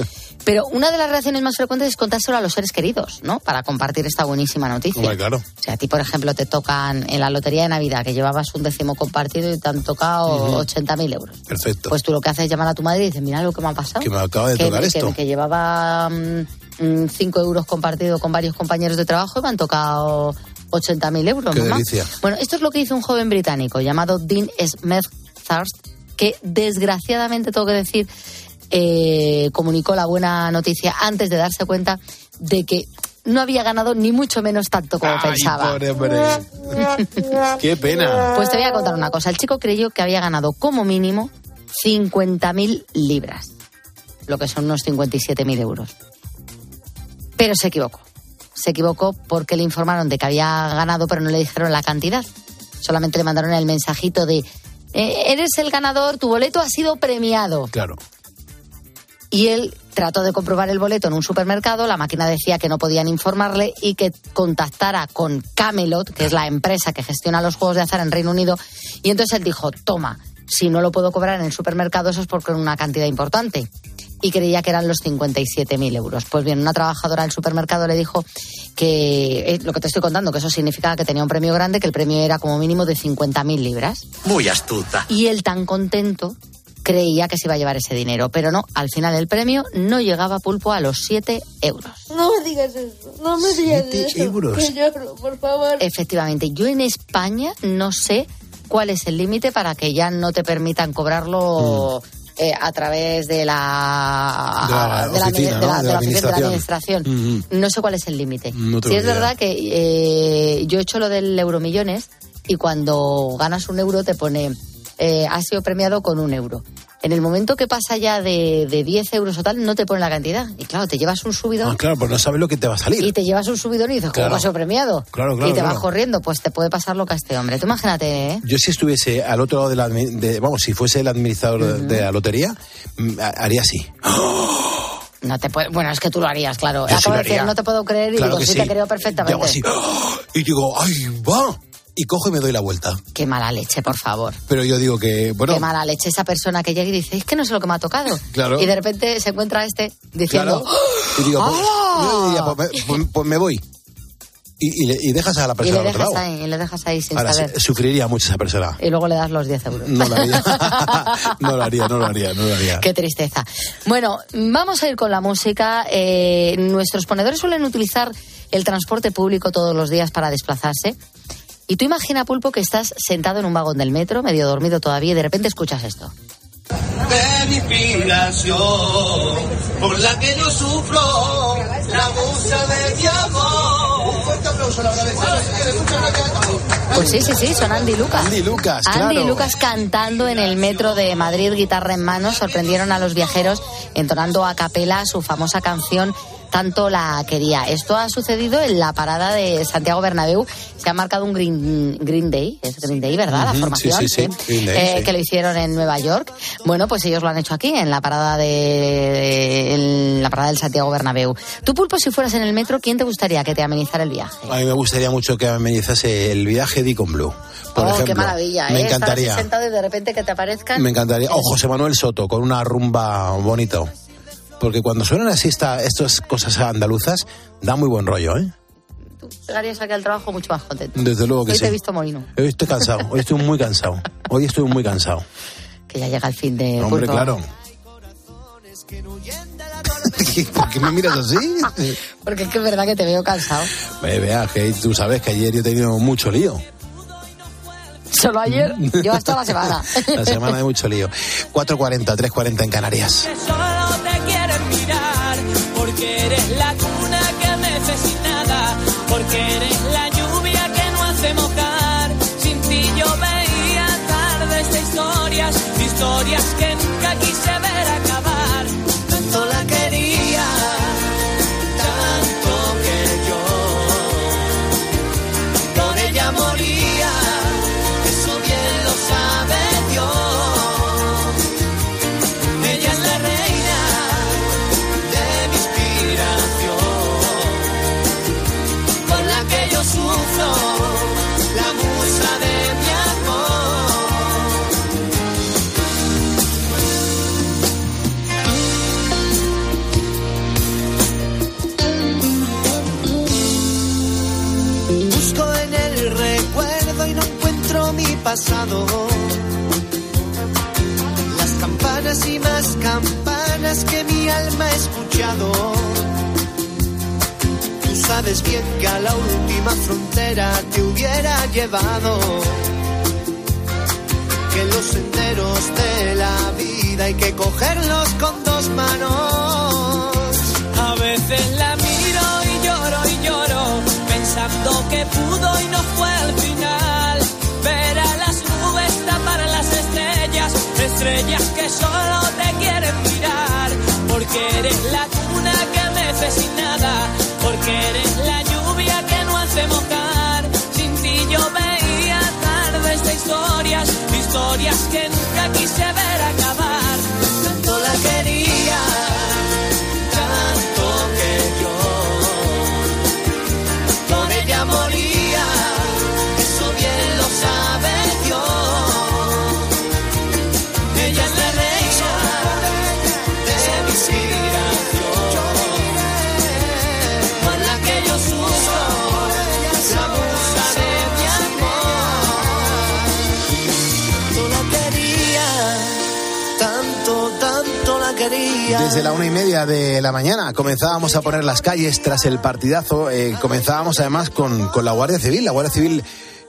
Pero una de las reacciones más frecuentes es contárselo a los seres queridos, ¿no? Para compartir esta buenísima noticia. Hombre, claro. O sea, a ti, por ejemplo, te tocan en la lotería de Navidad, que llevabas un décimo compartido y te han tocado Ujú. 80.000 euros. Perfecto. Pues tú lo que haces es llamar a tu madre y dices, mira lo que me ha pasado. Que me acaba de que, tocar que- esto. que llevaba 5 euros compartido con varios compañeros de trabajo y me han tocado 80.000 euros. Qué mamá. delicia. Bueno, esto es lo que hizo un joven británico llamado Dean Smethurst, que desgraciadamente, tengo que decir, eh, comunicó la buena noticia antes de darse cuenta de que no había ganado ni mucho menos tanto como Ay, pensaba. pobre hombre. Qué pena. Pues te voy a contar una cosa. El chico creyó que había ganado como mínimo 50.000 libras, lo que son unos 57.000 euros. Pero se equivocó. Se equivocó porque le informaron de que había ganado, pero no le dijeron la cantidad. Solamente le mandaron el mensajito de, "Eh, eres el ganador, tu boleto ha sido premiado. Claro. Y él trató de comprobar el boleto en un supermercado, la máquina decía que no podían informarle y que contactara con Camelot, que es la empresa que gestiona los juegos de azar en Reino Unido. Y entonces él dijo, toma, si no lo puedo cobrar en el supermercado, eso es porque es una cantidad importante. Y creía que eran los 57.000 euros. Pues bien, una trabajadora del supermercado le dijo que, eh, lo que te estoy contando, que eso significaba que tenía un premio grande, que el premio era como mínimo de 50.000 libras. Muy astuta. Y él tan contento creía que se iba a llevar ese dinero, pero no, al final el premio no llegaba pulpo a los 7 euros. No me digas eso, no me digas Siete eso. euros. Que lloro, por favor. Efectivamente, yo en España no sé cuál es el límite para que ya no te permitan cobrarlo eh, a través de la, De la de la- oficina, de la- ¿no? de De la la oficina de la administración. No sé cuál es el límite. No Sí es idea. verdad que eh, yo he hecho lo del Euromillones y cuando ganas un euro te pone, eh, has sido premiado con un euro. En el momento que pasa ya de, de 10 euros o tal, no te pone la cantidad. Y claro, te llevas un subidón Ah, claro, pues no sabes lo que te va a salir. y te llevas un subidón y dices, ¿cómo Claro. sido premiado? Claro, claro, y te claro. vas corriendo, pues te puede pasar lo que a este hombre. Tú imagínate, ¿eh? Yo si estuviese al otro lado de la... de- vamos, si fuese el administrador de- de la lotería, mm, ha- haría así. No te puede- bueno, es que tú lo harías, claro. Yo sí Acabo lo de decir, no te puedo creer y Claro digo, sí, sí. te creo Y hago perfectamente. así. Y digo, ¡ay, va! Y cojo y me doy la vuelta. Qué mala leche, por favor. Pero yo digo que, bueno, Qué mala leche esa persona que llega y dice, es que no sé lo que me ha tocado. Claro. Y de repente se encuentra este diciendo, claro. Y digo, pues, ¡Hala! yo diría, pues, me, pues- pues me voy. Y, y le- y dejas a la y persona le al otro dejas lado. ahí, y le dejas ahí sin Ahora, saber. su- sufriría mucho esa persona. Y luego le das los 10 euros. No lo haría. no lo haría, no lo haría, no lo haría. Qué tristeza. Bueno, vamos a ir con la música. Eh, nuestros ponedores suelen utilizar el transporte público todos los días para desplazarse. Y tú imagina, Pulpo, que estás sentado en un vagón del metro, medio dormido todavía, y de repente escuchas esto. de mi inspiración, por la que yo sufro, la musa de mi amor. Un fuerte aplauso, la Pues sí, sí, sí, son Andy Lucas. Andy y Lucas, Andy claro. y Lucas cantando en el metro de Madrid, guitarra en mano, sorprendieron a los viajeros entonando a capela su famosa canción tanto la quería. Esto ha sucedido en la parada de Santiago Bernabéu. Se ha marcado un Green, Green Day, es Green Day, ¿verdad? La formación, sí, sí, sí, Day, Eh, que lo hicieron en Nueva York. Bueno, pues ellos lo han hecho aquí, en la parada de en la parada del Santiago Bernabéu. Tú, Pulpo, si fueras en el metro, ¿quién te gustaría que te amenizara el viaje? A mí me gustaría mucho que amenizase el viaje de Icon Blue. Por oh, ejemplo. qué maravilla, Me ¿eh? Estar encantaría. sentado y de repente que te aparezcan. Me encantaría. O José Manuel Soto con una rumba bonito. Porque cuando suenan así esta, estas cosas andaluzas, da muy buen rollo, ¿eh? Llegarías aquí al trabajo mucho más contento. Desde luego que Hoy sí. te he visto molino, Hoy estoy cansado, hoy estoy muy cansado. Hoy estoy muy cansado. que ya llega el fin de Hombre, claro. ¿Por qué me miras así? Porque es que es verdad que te veo cansado. Ve, vea, que tú sabes que ayer yo he tenido mucho lío. Solo ayer, yo hasta la semana. La semana de mucho lío. 4.40, 3.40 en Canarias. Porque eres la cuna que mece sin nada, porque eres la lluvia que no hace mojar. Sin ti yo veía tardes de historias, historias que nunca quise ver pasado las campanas y más campanas que mi alma ha escuchado. Tú sabes bien que a la última frontera te hubiera llevado. Que los senderos de la vida hay que cogerlos con dos manos. A veces la miro y lloro y lloro, pensando que pudo y no fue al final. Ver estrellas, que solo te quieren mirar. Porque eres la cuna que mece sin nada, porque eres la lluvia que no hace mojar. Sin ti yo veía tardes de historias, historias que nunca quise ver acabar. Desde la una y media de la mañana comenzábamos a poner las calles tras el partidazo. eh, comenzábamos además con, con la Guardia Civil. La Guardia Civil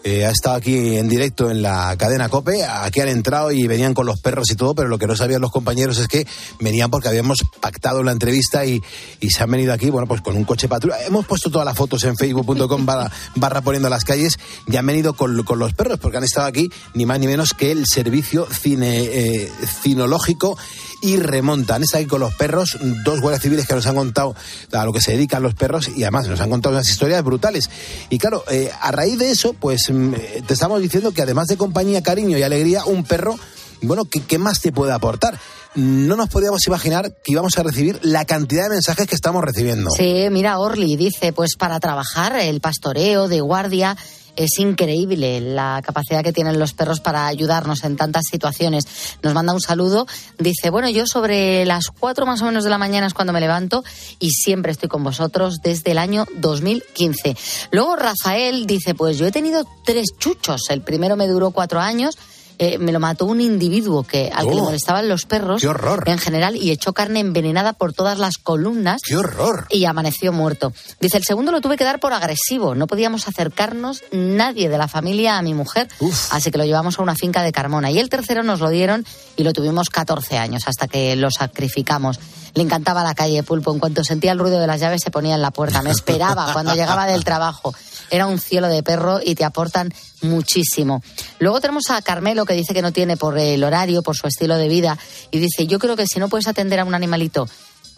eh, ha estado aquí en directo en la cadena COPE. Aquí han entrado y venían con los perros y todo, pero lo que no sabían los compañeros es que venían porque habíamos pactado la entrevista y, y se han venido aquí, bueno, pues con un coche patrulla. Hemos puesto todas las fotos en facebook.com barra, barra poniendo las calles y han venido con, con los perros porque han estado aquí ni más ni menos que el servicio cine, eh, cinológico y remontan. Está ahí con los perros, dos guardias civiles que nos han contado a lo que se dedican los perros y además nos han contado unas historias brutales. Y claro, eh, a raíz de eso, pues mm, eh, te estamos diciendo que además de compañía, cariño y alegría, un perro, bueno, ¿qué, qué más te puede aportar? No nos podíamos imaginar que íbamos a recibir la cantidad de mensajes que estamos recibiendo. Sí, mira, Orly dice, pues para trabajar el pastoreo de guardia es increíble la capacidad que tienen los perros para ayudarnos en tantas situaciones. Nos manda un saludo. Dice, bueno, yo sobre las cuatro más o menos de la mañana es cuando me levanto y siempre estoy con vosotros desde el año 2015. Luego Rafael dice, pues yo he tenido tres chuchos. El primero me duró cuatro años. Eh, me lo mató un individuo que al que le Oh. molestaban los perros ¡Qué horror! en general y echó carne envenenada por todas las columnas ¡Qué horror! y amaneció muerto. Dice, el segundo lo tuve que dar por agresivo. No podíamos acercarnos nadie de la familia a mi mujer, así que lo llevamos a una finca de Carmona. Y el tercero nos lo dieron y lo tuvimos 14 años hasta que lo sacrificamos. Le encantaba la calle Pulpo. En cuanto sentía el ruido de las llaves se ponía en la puerta. Me esperaba cuando llegaba del trabajo. Era un cielo de perro y te aportan muchísimo. Luego tenemos a Carmelo que dice que no tiene por el horario, por su estilo de vida y dice, yo creo que si no puedes atender a un animalito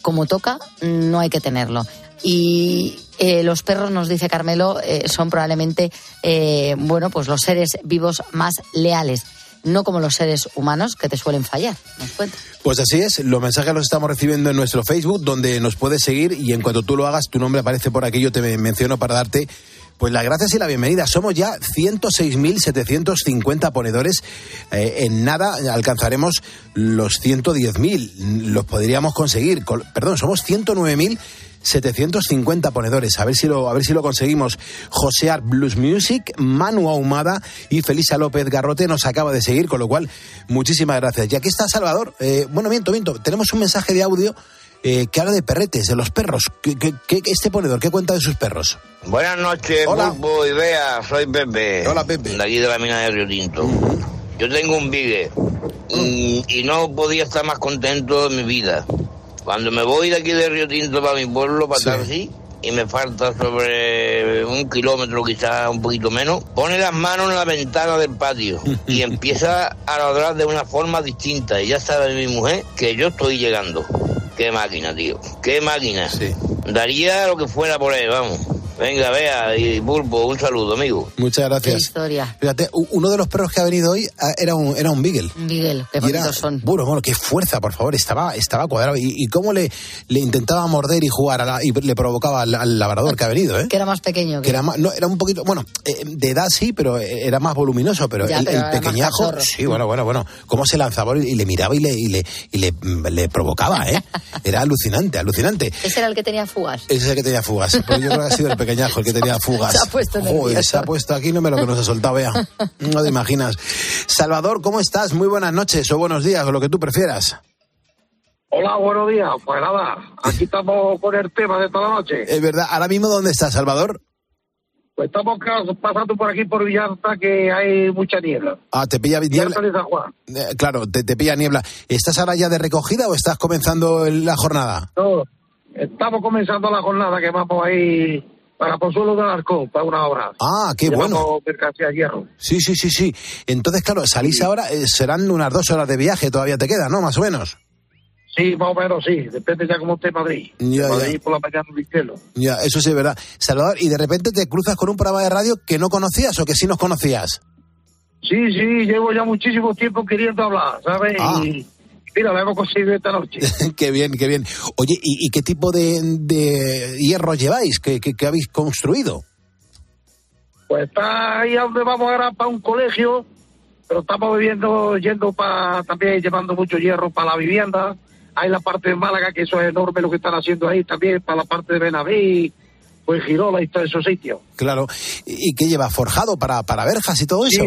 como toca, no hay que tenerlo. Y eh, los perros, nos dice Carmelo, eh, son probablemente, eh, bueno, pues los seres vivos más leales, no como los seres humanos que te suelen fallar. Pues así es, los mensajes los estamos recibiendo en nuestro Facebook, donde nos puedes seguir y en cuanto tú lo hagas, tu nombre aparece por aquí, yo te menciono para darte pues las gracias y la bienvenida. Somos ya 106.750 ponedores. Eh, en nada alcanzaremos los 110.000. Los podríamos conseguir. Perdón, somos 109.750 ponedores. A ver si lo, a ver si lo conseguimos. José Art Blues Music, Manu Ahumada y Felisa López Garrote nos acaba de seguir, con lo cual, muchísimas gracias. Y aquí está Salvador. Eh, bueno, miento, miento. Tenemos un mensaje de audio eh, que habla de perretes, de los perros. ¿Qué, qué- qué- este ponedor, ¿qué cuenta de sus perros? Buenas noches, Hola. Y Bea, soy Pepe. Hola, Pepe. De aquí de la mina de Río Tinto. Yo tengo un Vigue y, y no podía estar más contento de mi vida. Cuando me voy de aquí de Río Tinto para mi pueblo, para Tarsi, y me falta sobre un kilómetro, quizás un poquito menos, pone las manos en la ventana del patio y empieza a ladrar de una forma distinta. Y ya sabe mi mujer que yo estoy llegando. Qué máquina, tío. Qué máquina. Daría lo que fuera por él, vamos. Venga, vea, y Pulpo, un saludo, amigo. Muchas Qué gracias. historia. Fíjate, uno de los perros que ha venido hoy ah, era un, era un Beagle. Miguel, qué Y era- bonitos son. Bueno, bueno, qué fuerza, por favor, estaba, estaba cuadrado. ¿Y, y cómo le, le intentaba morder y jugar a la- y le provocaba al, al labrador que ha venido, eh? Que era más pequeño. Que era, más- no, era un poquito, bueno, eh, de edad sí, pero era más voluminoso, pero Ya, el, pero el era pequeñajo, sí, bueno, bueno, bueno, cómo se lanzaba y le miraba y le, y le, y le, mm, le provocaba, ¿eh? Era alucinante, alucinante. Ese era el que tenía fugas. Ese es el que tenía fugas. Pues yo creo que ha sido el pequeñajo el que tenía fugas. Se ha puesto Joder, se ha puesto aquí, no me lo que nos ha soltado, vea. No te imaginas. Salvador, ¿cómo estás? Muy buenas noches o buenos días, o lo que tú prefieras. Hola, buenos días. Pues nada, aquí estamos con el tema de toda la noche. Es verdad, ahora mismo, ¿dónde estás, Salvador? Pues estamos pasando por aquí por Villalta que hay mucha niebla. Ah, te pilla niebla. De San Juan. Eh, claro, te, te pilla niebla. ¿Estás ahora ya de recogida o estás comenzando la jornada? No, estamos comenzando la jornada que vamos ahí para Consuelo del Arcón, para una hora. Ah, qué bueno. mercancía de hierro. Sí, sí, sí, sí. Entonces, claro, salís ahora, eh, serán unas dos horas de viaje, todavía te queda, ¿no? Más o menos. Sí, más o menos sí. Depende ya cómo esté Madrid. Ya, Madrid ya. por la mañana cielo. Ya, eso sí es verdad. Salvador, y de repente te cruzas con un programa de radio que no conocías o que sí nos conocías. Sí, sí, llevo ya muchísimo tiempo queriendo hablar, ¿sabes? Ah. Y mira, lo hemos conseguido esta noche. qué bien, qué bien. Oye, ¿y, y qué tipo de, de hierro lleváis? ¿Qué, qué- qué habéis construido? Pues está ahí a donde vamos ahora para un colegio, pero estamos viviendo, yendo para también llevando mucho hierro para la vivienda. Hay la parte de Málaga, que eso es enorme lo que están haciendo ahí, también para la parte de Benaví, pues Girola y todos esos sitios. Claro. ¿Y qué lleva? ¿Forjado para, para verjas y todo eso?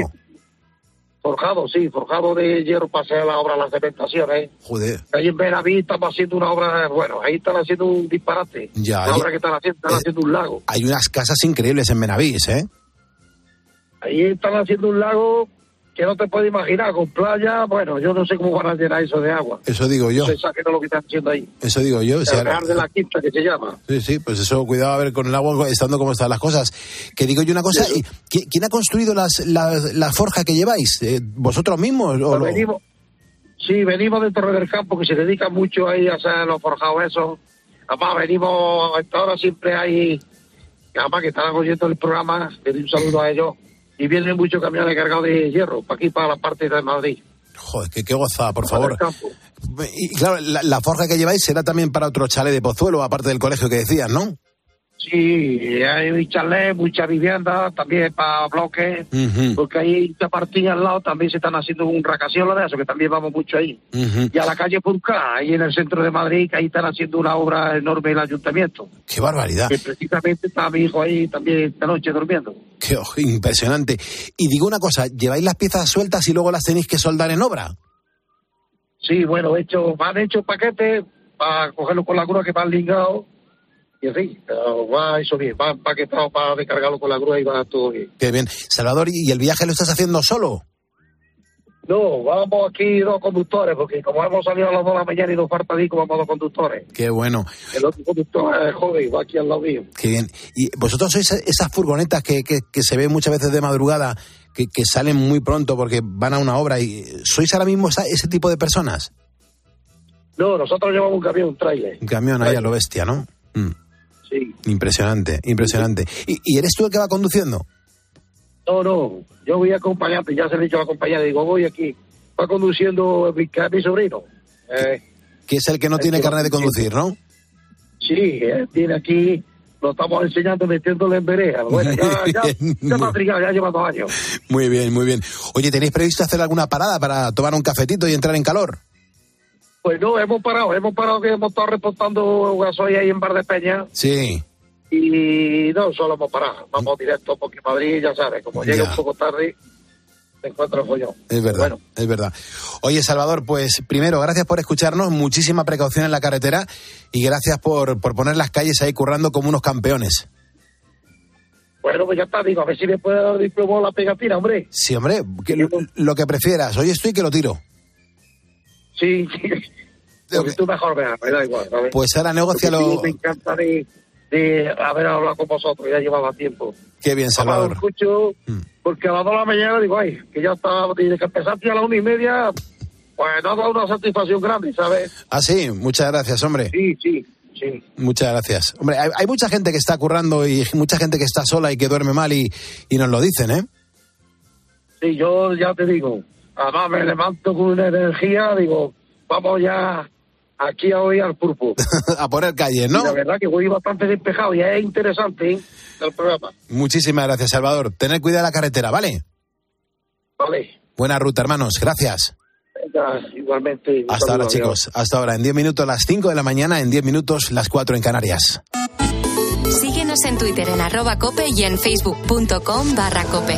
Forjado, sí, forjado de hierro para hacer la obra, las cementaciones. Joder. Ahí en Benaví estamos haciendo una obra, bueno, ahí están haciendo un disparate. Ya, la obra que están haciendo, están haciendo un lago. Hay unas casas increíbles en Benavís, ¿eh? Ahí están haciendo un lago que no te puedes imaginar, con playa, bueno, yo no sé cómo van a llenar eso de agua. Eso digo yo. Sé exactamente lo que están haciendo ahí. Eso digo yo. El de la Quinta, que se llama. Sí, sí, pues eso, cuidado a ver con el agua estando como están las cosas. Que digo yo una cosa, ¿y qui- ¿quién ha construido las, las- la forja que lleváis? Eh, ¿Vosotros mismos? O Pues lo- venimos, sí, venimos de Torre del Campo, que se dedica mucho ahí a hacer los forjados esos. Además, venimos, ahora siempre hay, además que están oyendo el programa, le doy un saludo a ellos, y vienen muchos camiones cargados de hierro, para aquí, para la parte de Madrid. Joder, que qué gozada, por favor. Y claro, la, la forja que lleváis será también para otro chalet de Pozuelo, aparte del colegio que decías, ¿no? Sí, hay chalet, muchas viviendas, también para bloques, porque ahí esta partida al lado también se están haciendo un rascacielos de eso, que también vamos mucho ahí. Y a la calle Purca, ahí en el centro de Madrid, que ahí están haciendo una obra enorme el ayuntamiento. Qué barbaridad. Que precisamente está mi hijo ahí también esta noche durmiendo. Qué impresionante. Y digo una cosa, ¿lleváis las piezas sueltas y luego las tenéis que soldar en obra? Sí, bueno, hecho, van hechos paquetes para cogerlo con la grúa que van ligados. Y así, pero va eso bien, va empaquetado para descargarlo con la grúa y va todo bien. Qué bien. Salvador, ¿y el viaje lo estás haciendo solo? No, vamos aquí dos conductores, porque como hemos salido a las dos de la mañana y nos falta disco, vamos dos conductores. Qué bueno. El otro conductor es joven, va aquí al lado mío. Qué bien. ¿Y vosotros sois esas furgonetas que, que, que se ven muchas veces de madrugada, que, que, salen muy pronto porque van a una obra? y ¿Sois ahora mismo esa, ese tipo de personas? No, nosotros llevamos un camión, un trailer. Un camión ahí a lo bestia, ¿no? Mm. Sí. Impresionante, impresionante. ¿Y, ¿Y eres tú el que va conduciendo? No, no, yo voy acompañante, ya se le he dicho a acompañante, digo, voy aquí. Va conduciendo mi, mi sobrino. Eh, que es el que no tiene carnet de conducir, ¿no? Sí, él tiene aquí, lo estamos enseñando metiéndole en vereda. Bueno, ya, ya, ya matricado, ya lleva dos años. Muy bien, muy bien. Oye, ¿tenéis previsto hacer alguna parada para tomar un cafetito y entrar en calor? Pues no, hemos parado, hemos parado que hemos estado reportando gasoil ahí en Bar de Peña. Sí. Y no, solo hemos parado, vamos directo porque Madrid, ya sabes, como llega un poco tarde, se encuentra el follón. Es verdad, es verdad. Oye, Salvador, pues primero, gracias por escucharnos, muchísima precaución en la carretera y gracias por, por poner las calles ahí currando como unos campeones. Bueno, pues ya está, digo, a ver si me puede dar diploma la pegatina, hombre. Sí, hombre, que lo que prefieras. Hoy estoy que lo tiro. Sí, sí. Porque tú mejor veas, me da igual, ¿sabes? Pues ahora Porque negocialo. sí, me encanta de, de haber hablado con vosotros, ya llevaba tiempo. Qué bien, Ahora lo Salvador. escucho, porque a las dos de la mañana digo, ay, que ya está, desde que empezaste a la una y media, pues nos dado una satisfacción grande, ¿sabes? Ah, sí, muchas gracias, hombre. Sí, sí, sí. Muchas gracias. Hombre, hay, hay mucha gente que está currando y mucha gente que está sola y que duerme mal y, y nos lo dicen, ¿eh? Sí, yo ya te digo, además me levanto con una energía, digo, vamos ya aquí a oír al pulpo. A poner calles, ¿no? Y la verdad que voy bastante despejado y es interesante ¿eh? el programa. Muchísimas gracias, Salvador. Tener cuidado de la carretera, ¿vale? Vale, Buena ruta, hermanos. Gracias. venga, igualmente. Hasta ahora, chicos. Hasta ahora. En 10 minutos las 5 de la mañana, en 10 minutos las 4 en Canarias. Síguenos en Twitter en arroba cope y en facebook.com barra cope.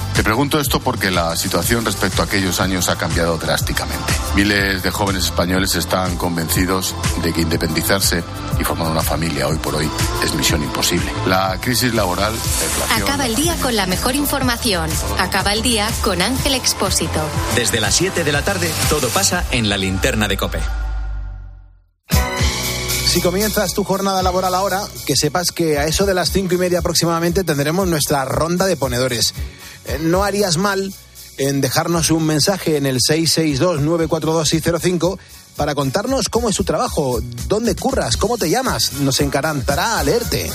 Te pregunto esto porque la situación respecto a aquellos años ha cambiado drásticamente. Miles de jóvenes españoles están convencidos de que independizarse y formar una familia hoy por hoy es misión imposible. La crisis laboral, la Acaba el día con la mejor información. Acaba el día con Ángel Expósito. Desde las 7 de la tarde, todo pasa en la linterna de Cope. Si comienzas tu jornada laboral ahora, que sepas que a eso de las cinco y media aproximadamente tendremos nuestra ronda de ponedores. Eh, No harías mal en dejarnos un mensaje en el 662-942-605 para contarnos cómo es tu trabajo, dónde curras, cómo te llamas. Nos encantará leerte.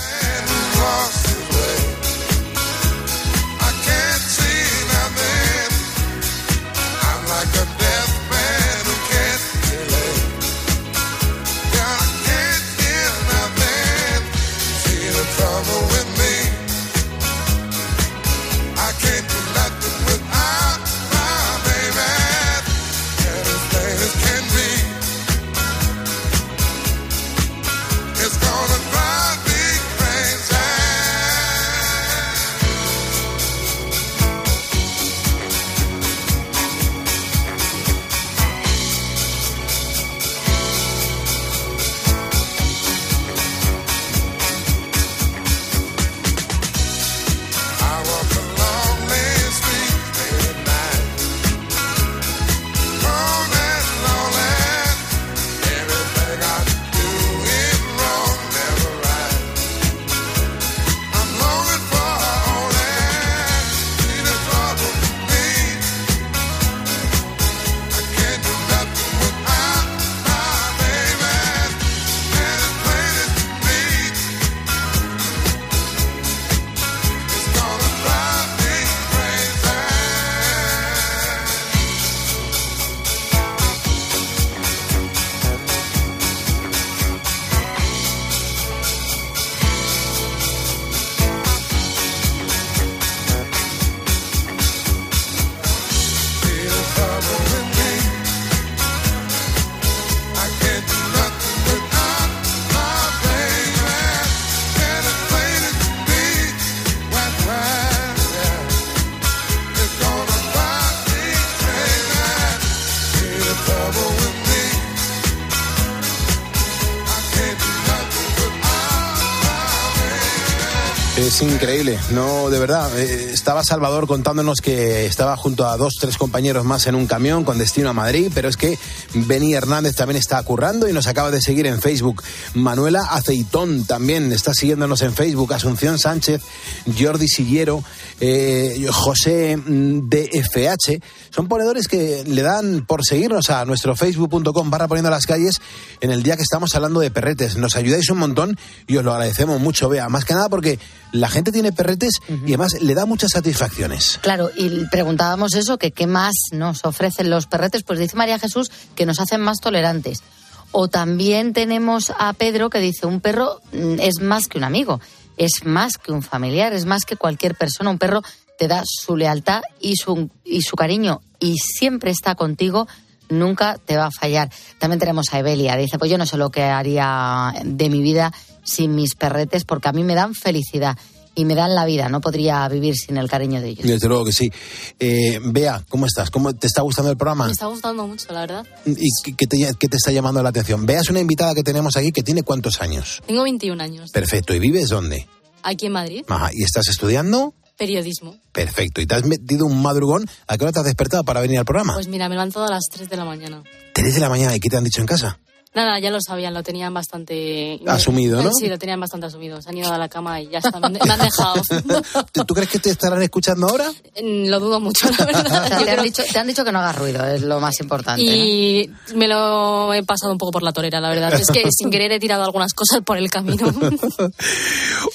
Increíble, no, de verdad. eh, estaba Salvador contándonos que estaba junto a dos, tres compañeros más en un camión con destino a Madrid, pero es que Beni Hernández también está currando y nos acaba de seguir en Facebook. Manuela Aceitón también está siguiéndonos en Facebook. Asunción Sánchez, Jordi Sillero, eh, José mm, DFH. Son ponedores que le dan por seguirnos a nuestro facebook.com barra poniendo las calles en el día que estamos hablando de perretes. Nos ayudáis un montón y os lo agradecemos mucho, vea. Más que nada porque la gente tiene perretes y además le da muchas satisfacciones. Claro, y preguntábamos eso, que qué más nos ofrecen los perretes, pues dice María Jesús que nos hacen más tolerantes. O también tenemos a Pedro que dice, un perro mm, es más que un amigo, es más que un familiar, es más que cualquier persona. Un perro te da su lealtad y su, y su cariño y siempre está contigo, nunca te va a fallar. También tenemos a Evelia, dice, pues yo no sé lo que haría de mi vida sin mis perretes porque a mí me dan felicidad y me dan la vida, no podría vivir sin el cariño de ellos. Desde luego que sí. Eh, Bea, ¿cómo estás? ¿Cómo te está gustando el programa? Me está gustando mucho, la verdad. ¿Y qué- qué te, qué te está llamando la atención? Bea es una invitada que tenemos aquí que tiene cuántos años. Tengo 21 años. Perfecto. ¿Y vives dónde? Aquí en Madrid. Ajá. ¿Y estás estudiando? Periodismo. Perfecto. ¿Y te has metido un madrugón? ¿A qué hora te has despertado para venir al programa? Pues mira, me levanto a las 3 de la mañana. Tres de la mañana. ¿Y qué te han dicho en casa? Nada, ya lo sabían, lo tenían bastante... Asumido, ¿no? Sí, lo tenían bastante asumido. Se han ido a la cama y ya está. Me han- dejado. ¿Tú, crees que te estarán escuchando ahora? Mm, lo dudo mucho, la verdad. Te, han dicho, te han dicho que no hagas ruido, es lo más importante. ¿no? Y me lo he pasado un poco por la torera, la verdad. Es que sin querer he tirado algunas cosas por el camino.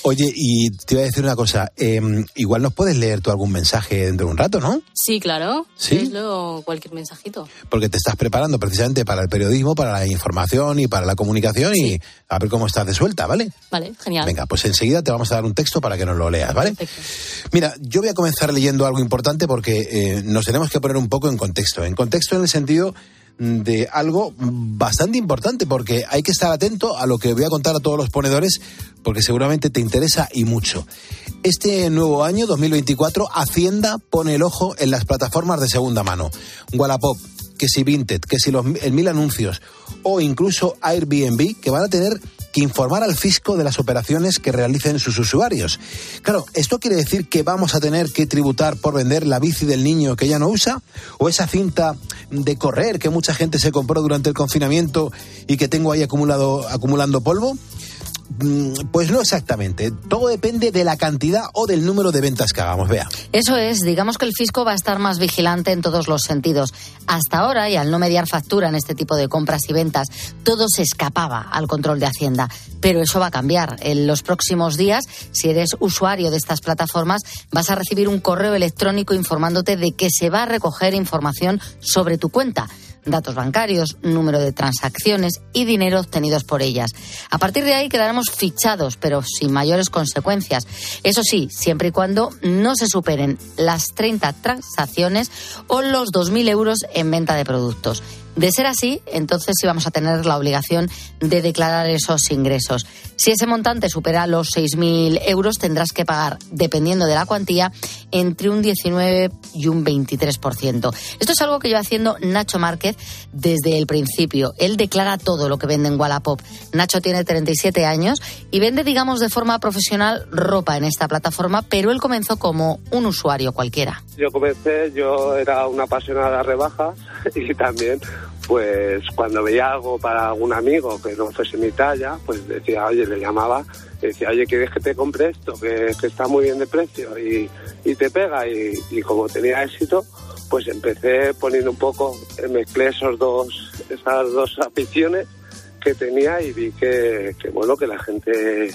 Oye, y te iba a decir una cosa. eh, igual nos puedes leer tú algún mensaje dentro de un rato, ¿no? Sí, claro. ¿Sí? Luego cualquier mensajito. Porque te estás preparando precisamente para el periodismo, para la información y para la comunicación y a ver cómo estás de suelta, ¿vale? Vale, genial. Venga, pues enseguida te vamos a dar un texto para que nos lo leas, ¿vale? Mira, yo voy a comenzar leyendo algo importante porque eh, nos tenemos que poner un poco en contexto. En contexto en el sentido de algo bastante importante porque hay que estar atento a lo que voy a contar a todos los ponedores porque seguramente te interesa y mucho. Este nuevo año, 2024, Hacienda pone el ojo en las plataformas de segunda mano. Wallapop, que si Vinted, que si los el mil anuncios o incluso Airbnb que van a tener que informar al fisco de las operaciones que realicen sus usuarios. Claro, ¿esto quiere decir que vamos a tener que tributar por vender la bici del niño que ya no usa? ¿O esa cinta de correr que mucha gente se compró durante el confinamiento y que tengo ahí acumulado, acumulando polvo? Mm, Pues no exactamente. Todo depende de la cantidad o del número de ventas que hagamos. Vea. Eso es, digamos que el fisco va a estar más vigilante en todos los sentidos. Hasta ahora, y al no mediar factura en este tipo de compras y ventas, todo se escapaba al control de Hacienda. Pero eso va a cambiar. En los próximos días, si eres usuario de estas plataformas, vas a recibir un correo electrónico informándote de que se va a recoger información sobre tu cuenta datos bancarios, número de transacciones y dinero obtenidos por ellas. A partir de ahí quedaremos fichados, pero sin mayores consecuencias. Eso sí, siempre y cuando no se superen las 30 transacciones o los 2.000 euros en venta de productos. De ser así, entonces sí vamos a tener la obligación de declarar esos ingresos. Si ese montante supera los 6.000 euros, tendrás que pagar, dependiendo de la cuantía, entre un 19 y un 23%. Esto es algo que lleva haciendo Nacho Márquez desde el principio. Él declara todo lo que vende en Wallapop. Nacho tiene 37 años y vende, digamos, de forma profesional ropa en esta plataforma, pero él comenzó como un usuario cualquiera. Yo comencé, yo era una apasionada de rebajas y también, pues cuando veía algo para algún amigo que no fuese mi talla, pues decía, oye, le llamaba, decía, oye, ¿quieres que te compre esto? Que, que está muy bien de precio y, y te pega. Y, y como tenía éxito, pues empecé poniendo un poco, mezclé esos dos, esas dos aficiones que tenía y vi que, que bueno, que la gente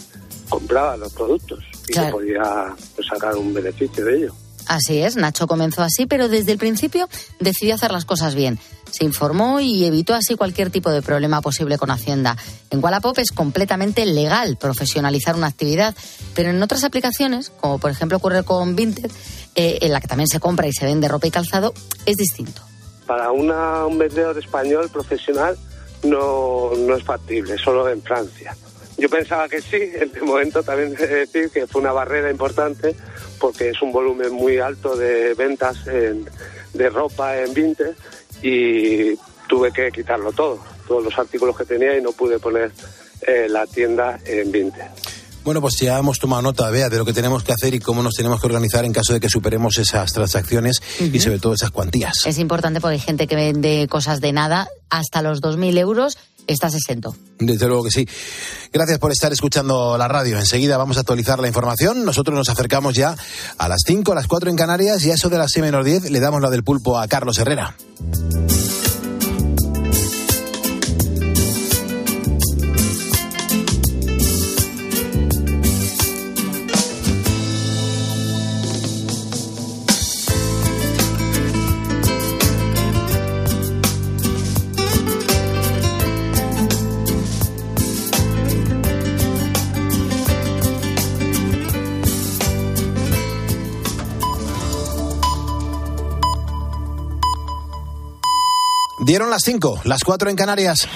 compraba los productos y que podía pues, sacar un beneficio de ello. Así es, Nacho comenzó así, pero desde el principio decidió hacer las cosas bien. Se informó y evitó así cualquier tipo de problema posible con Hacienda. En Wallapop es completamente legal profesionalizar una actividad, pero en otras aplicaciones, como por ejemplo ocurre con Vinted, eh, en la que también se compra y se vende ropa y calzado, es distinto. Para una- un vendedor español profesional no, no es factible, solo en Francia. Yo pensaba que sí, en el momento también he de decir que fue una barrera importante porque es un volumen muy alto de ventas en- de ropa en Vinted y tuve que quitarlo todo, todos los artículos que tenía y no pude poner eh, la tienda en Vinted. Bueno, pues ya hemos tomado nota, Bea, de lo que tenemos que hacer y cómo nos tenemos que organizar en caso de que superemos esas transacciones y sobre todo esas cuantías. Es importante porque hay gente que vende cosas de nada hasta los 2.000 euros. Estás exento. Desde luego que sí. Gracias por estar escuchando la radio. Enseguida vamos a actualizar la información. Nosotros nos acercamos ya a las 5, a las 4 en Canarias y a eso de las 6 menos 10 le damos la del pulpo a Carlos Herrera. Dieron las 5, las 4 en Canarias.